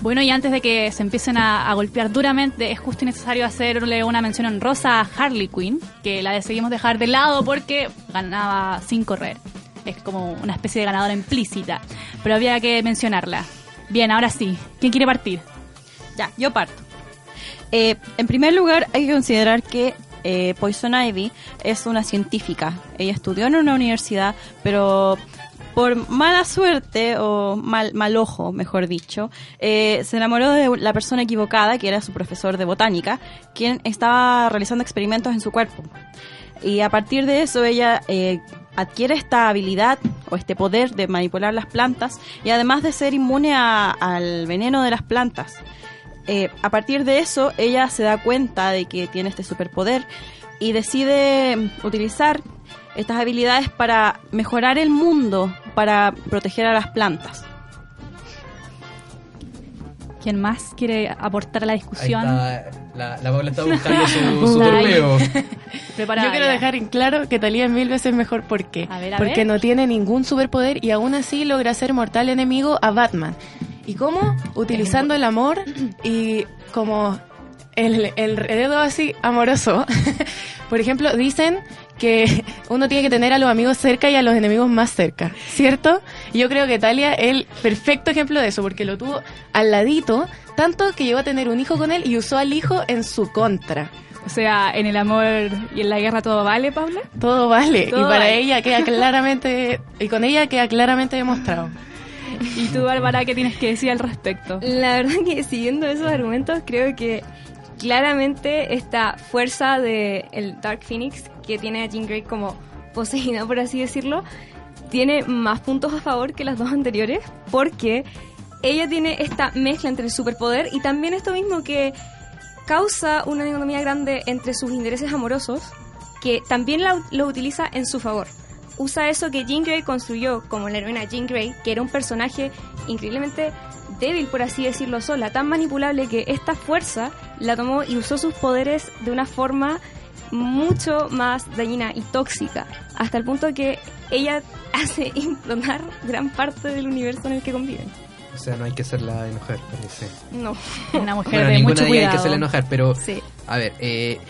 Speaker 8: Bueno, y antes de que se empiecen a, a golpear duramente, es justo y necesario hacerle una mención honrosa a Harley Quinn, que la decidimos dejar de lado porque ganaba sin correr. Es como una especie de ganadora implícita, pero había que mencionarla. Bien, ahora sí, ¿quién quiere partir?
Speaker 14: Ya, yo parto. Eh, en primer lugar, hay que considerar que eh, Poison Ivy es una científica. Ella estudió en una universidad, pero por mala suerte o mal, mal ojo, mejor dicho, eh, se enamoró de la persona equivocada, que era su profesor de botánica, quien estaba realizando experimentos en su cuerpo. Y a partir de eso ella adquiere esta habilidad o este poder de manipular las plantas y además de ser inmune a- al veneno de las plantas. Eh, a partir de eso ella se da cuenta de que tiene este superpoder y decide utilizar estas habilidades para mejorar el mundo, para proteger a las plantas.
Speaker 8: ¿Quién más quiere aportar a la discusión?
Speaker 7: la, la Paula está buscando su, su torneo.
Speaker 8: Preparada
Speaker 24: Yo quiero
Speaker 8: ya.
Speaker 24: dejar en claro que Talia es mil veces mejor. ¿Por qué?
Speaker 8: A ver, a
Speaker 24: Porque
Speaker 8: ver.
Speaker 24: no tiene ningún superpoder y aún así logra ser mortal enemigo a Batman. ¿Y cómo? Utilizando el amor y como el, el dedo así amoroso. Por ejemplo, dicen que uno tiene que tener a los amigos cerca y a los enemigos más cerca, ¿cierto? Y yo creo que Talia es el perfecto ejemplo de eso, porque lo tuvo al ladito, tanto que llegó a tener un hijo con él y usó al hijo en su contra.
Speaker 8: O sea, en el amor y en la guerra todo vale, Paula.
Speaker 24: Todo vale.
Speaker 8: Todo
Speaker 24: y para
Speaker 8: vale.
Speaker 24: ella queda claramente, y con ella queda claramente demostrado.
Speaker 8: ¿Y tú, Bárbara, qué tienes que decir al respecto?
Speaker 22: La verdad que siguiendo esos argumentos, creo que claramente esta fuerza de el Dark Phoenix que tiene a Jean Grey como poseída, por así decirlo, tiene más puntos a favor que las dos anteriores, porque ella tiene esta mezcla entre el superpoder y también esto mismo que causa una dicotomía grande entre sus intereses amorosos, que también la- lo utiliza en su favor. Usa eso que Jean Grey construyó como la heroína Jean Grey, que era un personaje increíblemente débil, por así decirlo, sola, tan manipulable que esta fuerza la tomó y usó sus poderes de una forma mucho más dañina y tóxica, hasta el punto que ella hace implotar gran parte del universo en el que conviven.
Speaker 7: O sea, no hay que hacerla enojar, parece.
Speaker 22: No.
Speaker 8: Una mujer
Speaker 7: Bueno,
Speaker 8: de
Speaker 7: ninguna
Speaker 8: mucho
Speaker 7: ellas hay que
Speaker 8: cuidado.
Speaker 7: hacerla enojar, pero...
Speaker 22: Sí.
Speaker 7: A ver, eh,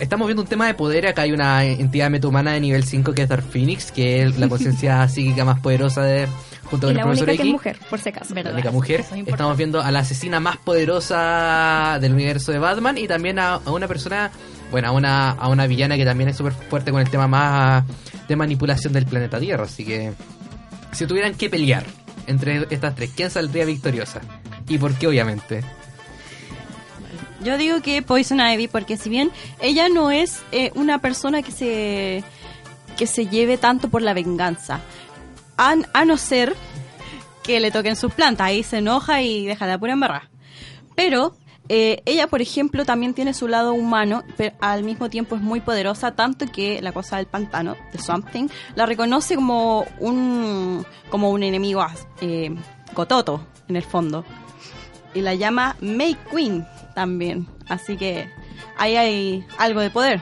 Speaker 7: estamos viendo un tema de poder. Acá hay una entidad metahumana de nivel 5 que es Dark Phoenix, que es la conciencia psíquica más poderosa de junto
Speaker 22: Y
Speaker 7: con
Speaker 22: la
Speaker 7: el profesor
Speaker 22: única que es
Speaker 7: X.
Speaker 22: mujer, por si acaso.
Speaker 7: La única mujer. Estamos viendo a la asesina más poderosa del universo de Batman y también a, a una persona, bueno, a una, a una villana que también es súper fuerte con el tema más de manipulación del planeta Tierra. Así que, si tuvieran que pelear entre estas tres, ¿quién saldría victoriosa? ¿Y por qué, obviamente?
Speaker 14: Yo digo que Poison Ivy porque si bien ella no es eh, una persona que se que se lleve tanto por la venganza, a, no ser que le toquen sus plantas, ahí se enoja y deja la pura embarrada. Pero eh, ella, por ejemplo, también tiene su lado humano, pero al mismo tiempo es muy poderosa, tanto que la cosa del pantano, de Something, la reconoce como un, como un enemigo eh, cototo, en el fondo. Y la llama May Queen también. Así que ahí hay algo de poder.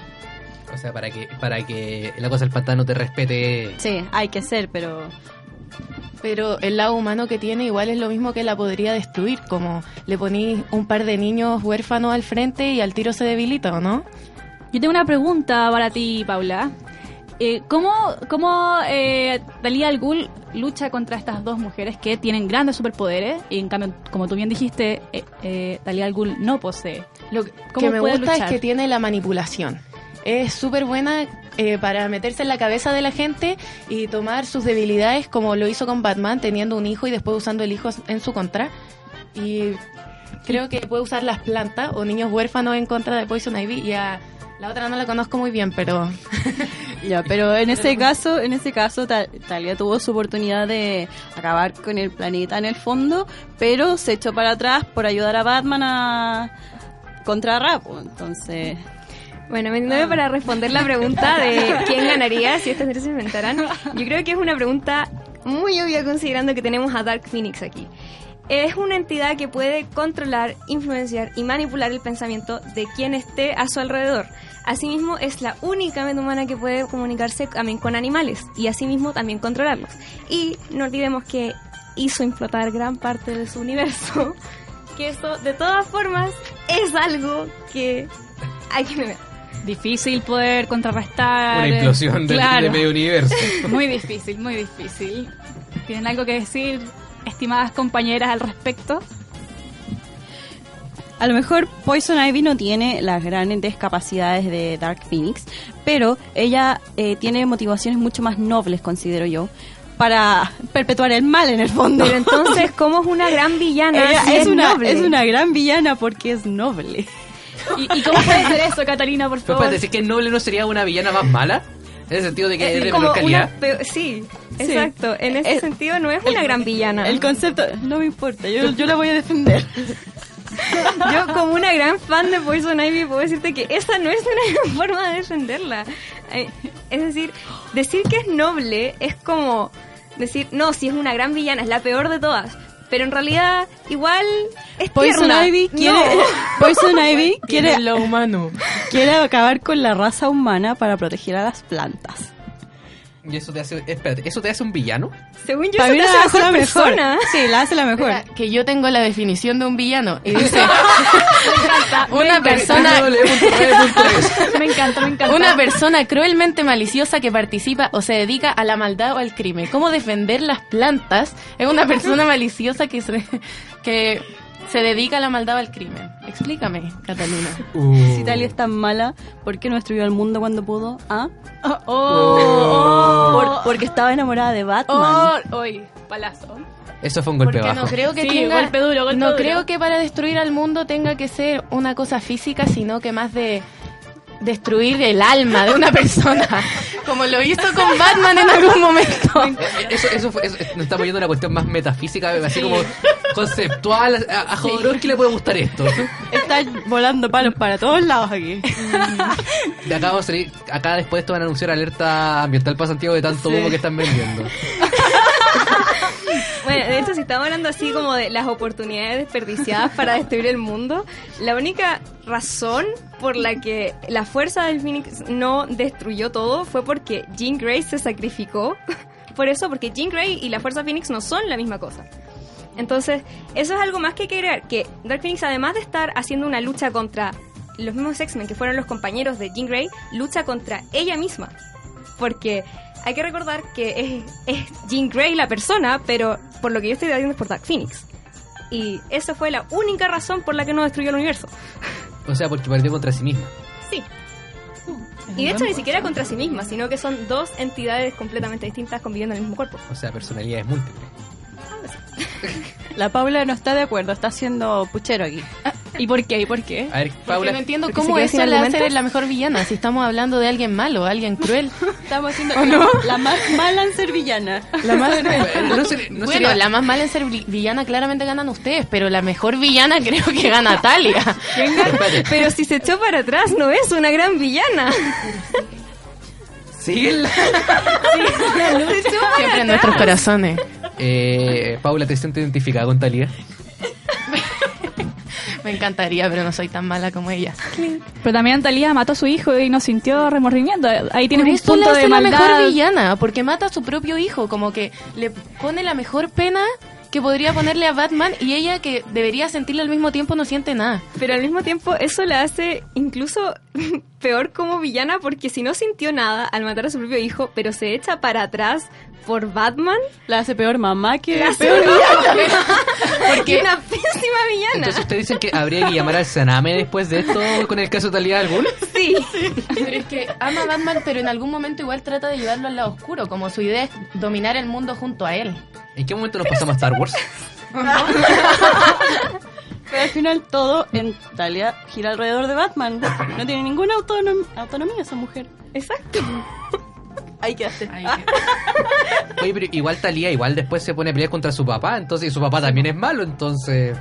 Speaker 7: O sea, para que para que la cosa del pantano te respete.
Speaker 14: Sí, hay que ser, pero
Speaker 24: Pero el lado humano que tiene igual es lo mismo que la podría destruir, como le ponís un par de niños huérfanos al frente y al tiro se debilita, ¿o no?
Speaker 8: Yo tengo una pregunta para ti, Paula. Eh, ¿Cómo, cómo eh, Dalia al Ghul lucha contra estas dos mujeres que tienen grandes superpoderes y en cambio, como tú bien dijiste, eh, eh, Talia al Ghul no posee?
Speaker 24: Lo que
Speaker 8: ¿Cómo
Speaker 24: me
Speaker 8: puede
Speaker 24: gusta
Speaker 8: luchar?
Speaker 24: es que tiene la manipulación. Es súper buena eh, para meterse en la cabeza de la gente y tomar sus debilidades como lo hizo con Batman, teniendo un hijo y después usando el hijo en su contra. Y creo que puede usar las plantas o niños huérfanos en contra de Poison Ivy. Y a la otra no la conozco muy bien, pero...
Speaker 14: Ya, pero en ese caso, en ese caso, Ta- Talia tuvo su oportunidad de acabar con el planeta en el fondo, pero se echó para atrás por ayudar a Batman a contra Rapo. Entonces,
Speaker 22: Bueno, metiéndome para responder la pregunta de quién ganaría si estas tres se enfrentaran, yo creo que es una pregunta muy obvia considerando que tenemos a Dark Phoenix aquí. Es una entidad que puede controlar, influenciar y manipular el pensamiento de quien esté a su alrededor. Asimismo, es la única mente humana que puede comunicarse también con animales y asimismo también controlarlos. Y no olvidemos que hizo implotar gran parte de su universo, que eso de todas formas es algo que hay que ver.
Speaker 8: Difícil poder contrarrestar.
Speaker 7: Una implosión de-
Speaker 8: Claro.
Speaker 7: de medio universo.
Speaker 8: Muy difícil, muy difícil. ¿Tienen algo que decir, estimadas compañeras, al respecto?
Speaker 14: a lo mejor Poison Ivy no tiene las grandes capacidades de Dark Phoenix, pero ella eh, tiene motivaciones mucho más nobles, considero yo, para perpetuar el mal en el fondo.
Speaker 22: Pero entonces, ¿cómo es una gran villana
Speaker 14: Ella
Speaker 22: si
Speaker 14: es,
Speaker 22: es
Speaker 14: una,
Speaker 22: noble?
Speaker 14: es una gran villana porque es noble.
Speaker 8: ¿Y, y cómo puede ser eso, Catalina, por favor?
Speaker 7: espérate, ¿decir que Noble no sería una villana más mala? En el sentido de que es de
Speaker 22: como
Speaker 7: menor calidad.
Speaker 22: una sí, exacto. En ese
Speaker 14: Eh,
Speaker 22: sentido no es una gran villana.
Speaker 14: El concepto, no me importa, yo, yo la voy a defender.
Speaker 22: Yo como una gran fan de Poison Ivy puedo decirte que esa no es una forma de defenderla. Eh, Es decir, decir que es noble es como decir, no, si es una gran villana, es la peor de todas. Pero en realidad, igual es
Speaker 14: Poison
Speaker 22: tierna.
Speaker 14: Ivy quiere,
Speaker 22: No.
Speaker 14: Poison Ivy quiere
Speaker 24: lo humano.
Speaker 14: quiere acabar con la raza humana para proteger a las plantas.
Speaker 7: Y eso te hace. Espérate, ¿eso te hace un villano?
Speaker 22: Según yo,
Speaker 14: Para
Speaker 22: eso
Speaker 14: mí
Speaker 22: te
Speaker 14: la
Speaker 22: hace
Speaker 14: hace la
Speaker 22: mejor
Speaker 14: mejor.
Speaker 22: persona.
Speaker 14: Sí, la hace la mejor.
Speaker 24: Que yo tengo la definición de un villano y dice
Speaker 8: me
Speaker 24: una persona
Speaker 8: Me encanta, me encanta.
Speaker 24: una persona cruelmente maliciosa que participa o se dedica a la maldad o al crimen. ¿Cómo defender las plantas? Es una persona maliciosa que se que se dedica a la maldad o al crimen. Explícame, Catalina.
Speaker 14: Si Talia es tan mala, ¿por qué no destruyó el mundo cuando pudo? ¿Ah?
Speaker 8: Oh,
Speaker 14: Por- porque estaba enamorada de Batman.
Speaker 8: Oh, hoy, palazo.
Speaker 7: Eso fue un golpe
Speaker 24: Porque
Speaker 7: bajo.
Speaker 24: no creo que
Speaker 8: Sí,
Speaker 24: tenga,
Speaker 8: golpe duro, golpe
Speaker 24: no
Speaker 8: duro.
Speaker 24: creo que para destruir al mundo tenga que ser una cosa física, sino que más de destruir el alma de una persona, como lo hizo con Batman en algún momento.
Speaker 7: Eso, eso, fue, eso nos estamos yendo a una cuestión más metafísica, así
Speaker 14: Sí.
Speaker 7: como conceptual. A, a Jodorowsky le puede gustar esto.
Speaker 14: Está volando palos para todos lados aquí.
Speaker 7: De acá vamos a salir, acá después de esto van a anunciar alerta ambiental para Santiago de tanto
Speaker 14: Sí.
Speaker 7: humo que están vendiendo.
Speaker 22: De hecho, si estamos hablando así como de las oportunidades desperdiciadas para destruir el mundo, la única razón por la que la fuerza del Phoenix no destruyó todo fue porque Jean Grey se sacrificó. Por eso, porque Jean Grey y la fuerza Phoenix no son la misma cosa. Entonces, eso es algo más que hay que agregar, que Dark Phoenix, además de estar haciendo una lucha contra los mismos X-Men que fueron los compañeros de Jean Grey, lucha contra ella misma. Porque hay que recordar que es, es Jean Grey la persona, pero por lo que yo estoy diciendo es por Dark Phoenix. Y esa fue la única razón por la que no destruyó el universo.
Speaker 7: O sea, porque perdió contra sí misma.
Speaker 22: Sí. Y de hecho ni siquiera contra sí misma, sino que son dos entidades completamente distintas conviviendo en el mismo cuerpo.
Speaker 7: O sea, personalidades múltiples.
Speaker 14: La Paula no está de acuerdo, está haciendo puchero aquí.
Speaker 8: ¿Y por qué? ¿Y por qué?
Speaker 7: A ver,
Speaker 24: Porque
Speaker 7: Paula.
Speaker 24: no entiendo cómo
Speaker 22: sin
Speaker 24: la la mejor villana, si estamos hablando de alguien malo, alguien cruel.
Speaker 14: Estamos haciendo
Speaker 24: ¿O no?
Speaker 14: la más mala en ser villana.
Speaker 24: La más
Speaker 7: No sería- no
Speaker 24: bueno,
Speaker 7: sería-
Speaker 24: la más mala en ser vi- villana claramente ganan ustedes, pero la mejor villana creo que gana Talia.
Speaker 7: Espérate.
Speaker 22: Pero si se echó para atrás, no es una gran villana.
Speaker 7: Sigue la-
Speaker 22: echó para
Speaker 24: Siempre en nuestros corazones.
Speaker 7: Eh, Paula, ¿te sientes identificada con Talía?
Speaker 24: Me encantaría, pero no soy tan mala como ella.
Speaker 8: Pero también Talía mató a su hijo y no sintió remordimiento. Ahí tienes un punto
Speaker 24: la hace
Speaker 8: de
Speaker 24: la
Speaker 8: maldad.
Speaker 24: mejor villana, porque mata a su propio hijo, como que le pone la mejor pena que podría ponerle a Batman y ella que debería sentirlo al mismo tiempo no siente nada.
Speaker 22: Pero al mismo tiempo eso la hace incluso peor como villana porque si no sintió nada al matar a su propio hijo, pero se echa para atrás por Batman,
Speaker 14: La hace peor mamá que
Speaker 22: la
Speaker 14: peor villana.
Speaker 24: Porque-
Speaker 22: una pésima villana.
Speaker 7: Entonces ustedes dicen que habría que llamar al Saname después de esto con el caso de Talía Albul.
Speaker 22: Sí.
Speaker 24: Pero es que ama a Batman, pero en algún momento igual trata de llevarlo al lado oscuro, como su idea es dominar el mundo junto a él.
Speaker 7: ¿En qué momento nos pasamos a Star Wars?
Speaker 14: Pero al final todo en Talia gira alrededor de Batman. No tiene ninguna autonom- autonomía esa mujer.
Speaker 22: Exacto.
Speaker 14: Ahí quedaste.
Speaker 7: Oye, pero igual Talía igual después se pone a pelear contra su papá, entonces y su papá también es malo, entonces...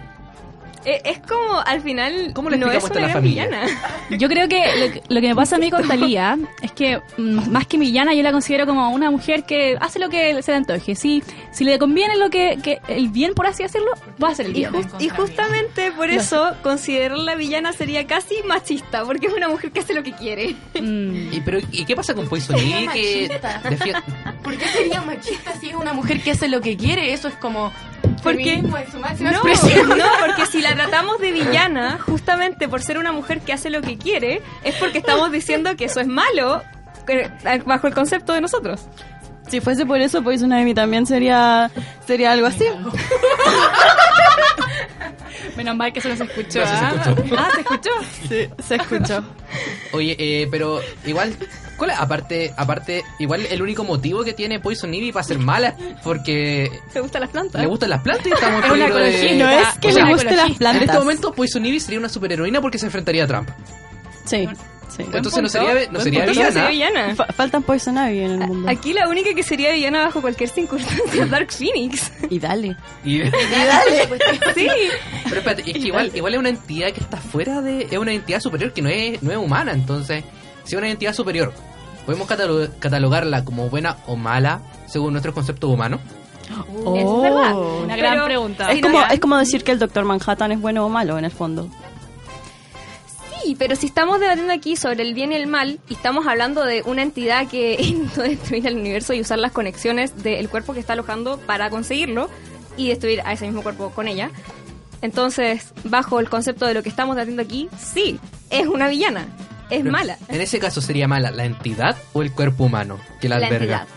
Speaker 22: Eh, Es como al final
Speaker 7: ¿Cómo le
Speaker 22: no es una
Speaker 7: la
Speaker 22: gran villana.
Speaker 8: Yo creo que lo, que lo que me pasa a mí con Talía es que mm, más que villana yo la considero como una mujer que hace lo que se le antoje. Si, si le conviene lo que, que el bien, por así decirlo, va a hacer el
Speaker 22: Y,
Speaker 8: bien.
Speaker 22: y justamente por eso considerarla villana sería casi machista, porque es una mujer que hace lo que quiere.
Speaker 8: Mm.
Speaker 7: ¿Y, pero, ¿y qué pasa con Poison
Speaker 24: Sería
Speaker 7: Ivy que
Speaker 24: machista.
Speaker 7: defiende-
Speaker 24: ¿Por qué sería machista si es una mujer que hace lo que quiere? Eso es como
Speaker 22: Porque no, porque si la tratamos de villana, justamente por ser una mujer que hace lo que quiere, es porque estamos diciendo que eso es malo eh, bajo el concepto de nosotros.
Speaker 14: Si fuese por eso, Poison Ivy también sería, sería algo así.
Speaker 8: Menos mal que eso no se escuchó.
Speaker 7: No, sí se
Speaker 8: ¿ah?
Speaker 7: escuchó.
Speaker 8: Ah, ¿se escuchó?
Speaker 14: Sí, se escuchó.
Speaker 7: Oye, eh, pero igual, ¿cuál es? aparte, aparte, igual el único motivo que tiene Poison Ivy para ser mala es porque
Speaker 22: ¿Te gustan las plantas?
Speaker 7: le gustan las plantas y estamos en
Speaker 8: Es una
Speaker 7: de-
Speaker 8: ecologista.
Speaker 14: No es que
Speaker 7: O
Speaker 14: le gusten las plantas.
Speaker 7: En este momento Poison Ivy sería una superheroína porque se enfrentaría a Trump.
Speaker 14: Sí. sí.
Speaker 7: Entonces no sería, no sería
Speaker 14: punto.
Speaker 7: villana.
Speaker 22: sería villana.
Speaker 14: Fa- faltan Poison Ivy en el mundo.
Speaker 22: Aquí la única que sería villana bajo cualquier circunstancia es Dark Phoenix.
Speaker 14: Y dale.
Speaker 7: Y-
Speaker 22: Sí.
Speaker 7: pero espérate, es que igual, igual es una entidad que está fuera de... Es una entidad superior que no es, no es humana, entonces... Si es una entidad superior, ¿podemos catalo- catalogarla como buena o mala según nuestros conceptos humanos?
Speaker 14: Oh.
Speaker 22: Es verdad.
Speaker 8: Una gran
Speaker 22: Pero-
Speaker 8: pregunta.
Speaker 14: Es como, es como decir que el Doctor Manhattan es bueno o malo en el fondo.
Speaker 22: Sí, pero si estamos debatiendo aquí sobre el bien y el mal y estamos hablando de una entidad que intentó destruir el universo y usar las conexiones del cuerpo que está alojando para conseguirlo y destruir a ese mismo cuerpo con ella. Entonces, bajo el concepto de lo que estamos debatiendo aquí, sí, es una villana, es
Speaker 7: Pero,
Speaker 22: mala.
Speaker 7: En ese caso sería mala la entidad o el cuerpo humano que la,
Speaker 22: La
Speaker 7: alberga.
Speaker 22: entidad.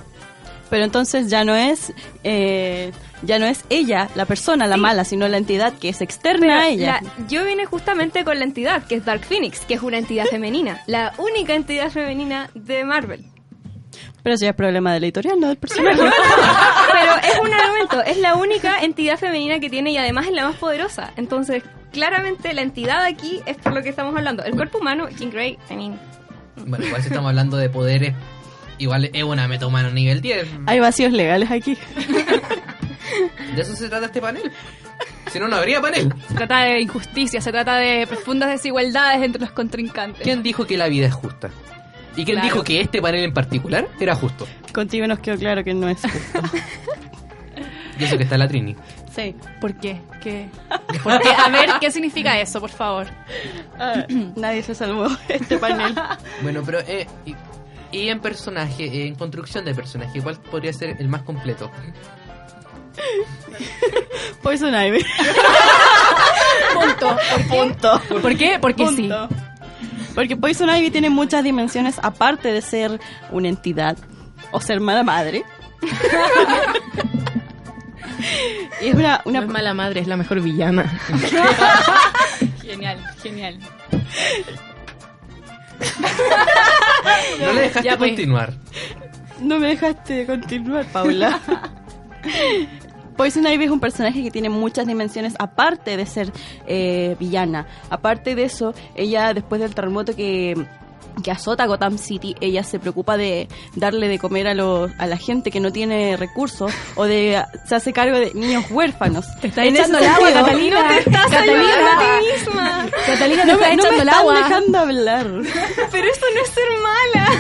Speaker 14: Pero entonces ya no es eh, ya no es ella, la persona, la mala, sino la entidad que es externa a ella.
Speaker 22: La- yo vine justamente con la entidad, que es Dark Phoenix, que es una entidad femenina, la única entidad femenina de Marvel.
Speaker 14: Pero eso ya es problema del editorial, no del personaje.
Speaker 22: Pero es un argumento, es la única entidad femenina que tiene y además es la más poderosa. Entonces, claramente la entidad aquí es por lo que estamos hablando. El cuerpo humano, Jean Grey, I mean,
Speaker 7: Bueno, igual si estamos hablando de poderes, igual es una meta humana nivel 10.
Speaker 14: Hay vacíos legales aquí.
Speaker 7: De eso se trata este panel. Si no, no habría panel.
Speaker 8: Se trata de injusticia, se trata de profundas desigualdades entre los contrincantes.
Speaker 7: ¿Quién dijo que la vida es justa? ¿Y quién
Speaker 8: Claro.
Speaker 7: dijo que este panel en particular era justo?
Speaker 14: Contigo nos quedó claro que no es justo.
Speaker 7: Y eso que está la Trini.
Speaker 8: Sí. ¿Por qué? ¿Qué? ¿Por qué? A ver, ¿qué significa eso, por favor?
Speaker 14: Nadie se salvó este panel.
Speaker 7: Bueno, pero eh, y, y en personaje, eh, en construcción de personaje, ¿cuál podría ser el más completo?
Speaker 14: Poison Ivy.
Speaker 8: Punto.
Speaker 14: Punto.
Speaker 8: ¿Por qué? Porque sí.
Speaker 14: Porque Poison Ivy tiene muchas dimensiones aparte de ser una entidad o ser mala madre. y es una, una
Speaker 24: No es mala madre, es la mejor villana.
Speaker 8: Genial, genial.
Speaker 7: No le dejaste
Speaker 8: Ya, pues.
Speaker 7: continuar.
Speaker 14: No me dejaste continuar, Paula. Poison Ivy es un personaje que tiene muchas dimensiones aparte de ser eh, villana. Aparte de eso, ella después del terremoto que, que azota Gotham City, ella se preocupa de darle de comer a, los, a la gente que no tiene recursos o de se hace cargo de niños huérfanos. Te
Speaker 8: está echando el agua, Catalina.
Speaker 22: no te estás
Speaker 8: Catalina.
Speaker 22: ayudando a ti misma.
Speaker 8: Catalina, te
Speaker 14: no
Speaker 8: está
Speaker 14: no me
Speaker 8: el
Speaker 14: están
Speaker 8: agua.
Speaker 14: dejando hablar.
Speaker 22: Pero eso no es ser mala.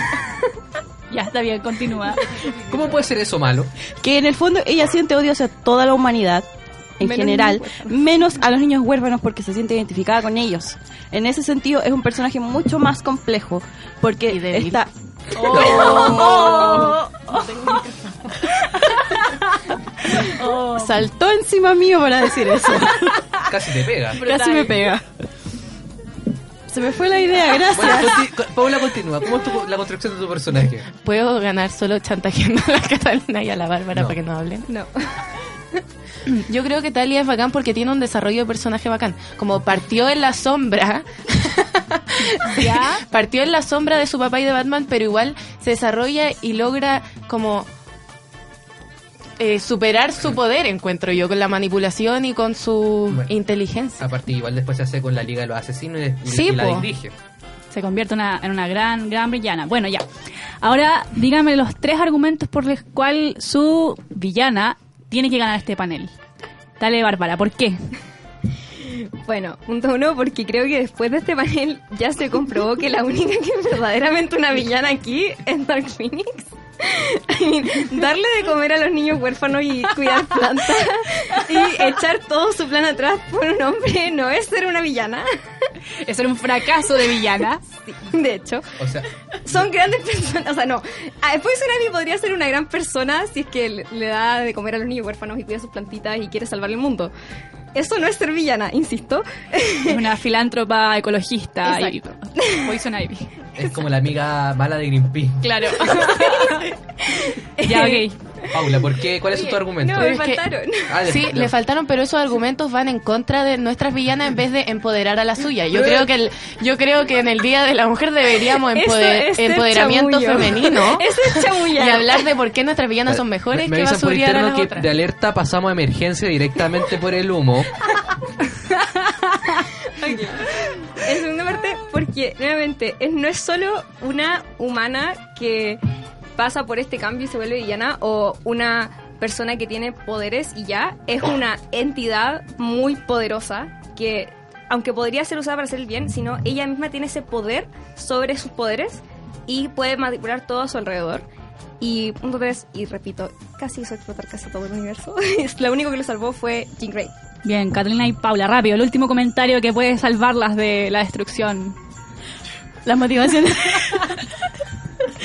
Speaker 8: Ya, está bien, continúa.
Speaker 7: ¿Cómo puede ser eso malo?
Speaker 14: Que en el fondo ella siente odio hacia toda la humanidad en
Speaker 22: Menos
Speaker 14: general, menos a los niños huérfanos porque se siente identificada con ellos. En ese sentido, es un personaje mucho más complejo porque
Speaker 24: débil.
Speaker 14: está.
Speaker 24: Oh.
Speaker 14: Saltó encima mío para decir eso.
Speaker 7: Casi te pega.
Speaker 14: Casi me pega. Se me fue la idea, gracias.
Speaker 7: Bueno, conti- co- Paula continúa. ¿Cómo es tu- la construcción de tu personaje?
Speaker 24: ¿Puedo ganar solo chantajeando a la Catalina y a la Bárbara
Speaker 7: No.
Speaker 24: para que no hablen?
Speaker 22: No.
Speaker 24: Yo creo que Talia es bacán porque tiene un desarrollo de personaje bacán. Como partió en la sombra. partió en la sombra de su papá y de Batman, pero igual se desarrolla y logra como eh, superar su poder, encuentro yo, con la manipulación y con su
Speaker 7: Bueno.
Speaker 24: inteligencia.
Speaker 7: Aparte, igual después se hace con la Liga de los Asesinos y,
Speaker 8: Sí,
Speaker 7: y la dirige.
Speaker 8: Se convierte una- en una gran, gran villana. Bueno, ya. Ahora, dígame los tres argumentos por los cuales su villana tiene que ganar este panel. Dale, Bárbara, ¿por qué?
Speaker 22: Bueno, punto uno, porque creo que después de este panel ya se comprobó que la única que es verdaderamente una villana aquí es Dark Phoenix. Darle de comer a los niños huérfanos y cuidar plantas y echar todo su plan atrás por un hombre no es ser una villana.
Speaker 8: Es ser un fracaso de villana.
Speaker 22: Sí, de hecho.
Speaker 7: O sea,
Speaker 22: Son grandes personas, o sea, no. Ah, Poison Ivy podría ser una gran persona si es que le, da de comer a los niños huérfanos y cuida sus plantitas y quiere salvar el mundo. Eso no es ser villana, insisto.
Speaker 8: Es una filántropa ecologista. y-
Speaker 22: Exacto.
Speaker 8: Poison Ivy.
Speaker 7: es como la amiga mala de Greenpeace.
Speaker 8: Claro. ya, ok.
Speaker 7: Paula, ¿por qué? ¿Cuál es tu argumento?
Speaker 22: No, me
Speaker 24: que-
Speaker 22: faltaron.
Speaker 7: Ah,
Speaker 24: Sí, le faltaron, pero esos argumentos van en contra de nuestras villanas en vez de empoderar a la suya. Yo creo que el, yo creo que en el Día de la Mujer deberíamos empoder-
Speaker 22: es
Speaker 24: empoderamiento
Speaker 22: chamullo.
Speaker 24: femenino
Speaker 22: es
Speaker 24: y hablar de por qué nuestras villanas son mejores
Speaker 7: me
Speaker 24: que
Speaker 7: avisan por
Speaker 24: a
Speaker 7: interno
Speaker 24: las
Speaker 7: que
Speaker 24: otras.
Speaker 7: de alerta pasamos a emergencia directamente por el humo.
Speaker 22: Ok. En segunda parte, porque nuevamente es, no es solo una humana que pasa por este cambio y se vuelve villana o una persona que tiene poderes y ya, es una entidad muy poderosa que, aunque podría ser usada para hacer el bien, sino ella misma tiene ese poder sobre sus poderes y puede manipular todo a su alrededor. Y punto tres, y repito, casi hizo explotar casi todo el universo. Lo único que lo salvó fue Jean Grey.
Speaker 8: Bien, Catalina y Paula, rápido. El último comentario que puede salvarlas de la destrucción.
Speaker 14: Las motivaciones.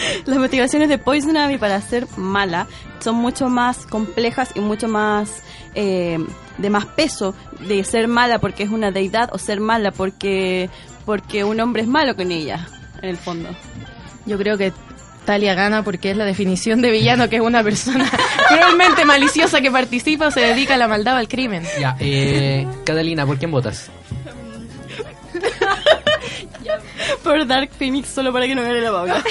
Speaker 14: Las motivaciones de Poison Ivy para ser mala son mucho más complejas y mucho más eh, de más peso de ser mala porque es una deidad o ser mala porque porque un hombre es malo con ella en el fondo.
Speaker 24: Yo creo que Talia gana porque es la definición de villano, que es una persona cruelmente maliciosa que participa o se dedica a la maldad o al crimen.
Speaker 7: Ya, eh, Catalina, ¿por quién votas?
Speaker 14: Por Dark Phoenix solo para que no gane la Paula.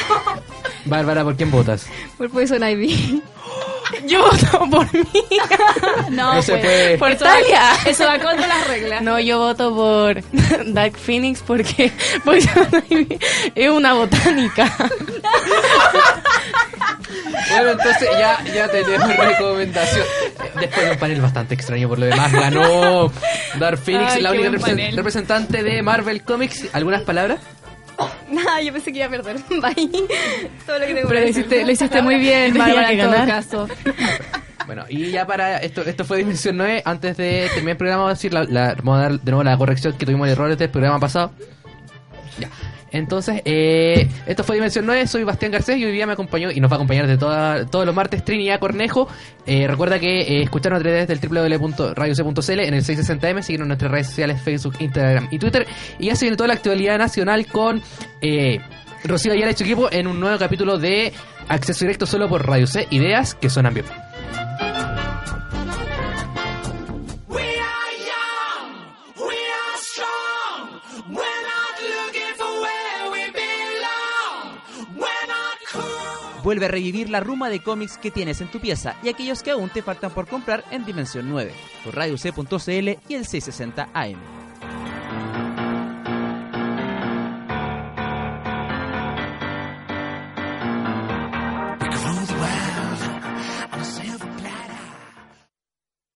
Speaker 7: Bárbara, ¿por quién votas?
Speaker 22: Por Poison Ivy.
Speaker 24: Yo voto por mí.
Speaker 8: No,
Speaker 7: No se
Speaker 8: pues,
Speaker 7: puede.
Speaker 24: Por
Speaker 8: Eso-
Speaker 24: Talia.
Speaker 8: Eso va contra las reglas.
Speaker 24: No, yo voto por Dark Phoenix porque Poison Ivy es una botánica.
Speaker 7: Bueno, entonces ya, ya tenemos recomendación. Después de un panel bastante extraño por lo demás, ganó Dark Phoenix,
Speaker 22: Ay,
Speaker 7: la única representante de Marvel Comics. ¿Algunas palabras?
Speaker 22: Nada, yo pensé que iba a perder. Bye. Todo lo que tengo
Speaker 8: Pero lo hiciste, lo hiciste muy bien, Bárbara, en todo caso.
Speaker 7: Bueno, y ya para esto, esto fue Dimensión 9. Antes de terminar el programa, vamos a decir la, la- vamos a dar de nuevo la corrección que tuvimos de errores del programa pasado. Ya. Entonces, eh, esto fue Dimensión 9, soy Bastián Garcés y hoy día me acompañó y nos va a acompañar de toda- todos los martes Trinidad Cornejo. Eh, recuerda que eh, escucharnos a través del www.radioc.cl en el 660M, seguirnos en nuestras redes sociales Facebook, Instagram y Twitter. Y ya se toda la actualidad nacional con eh, Rocío Ayala y su equipo en un nuevo capítulo de Acceso Directo solo por Radio C, ideas que suenan bien.
Speaker 19: Vuelve a revivir la ruma de cómics que tienes en tu pieza y aquellos que aún te faltan por comprar en Dimensión 9, por Radio C.cl y el 660 AM.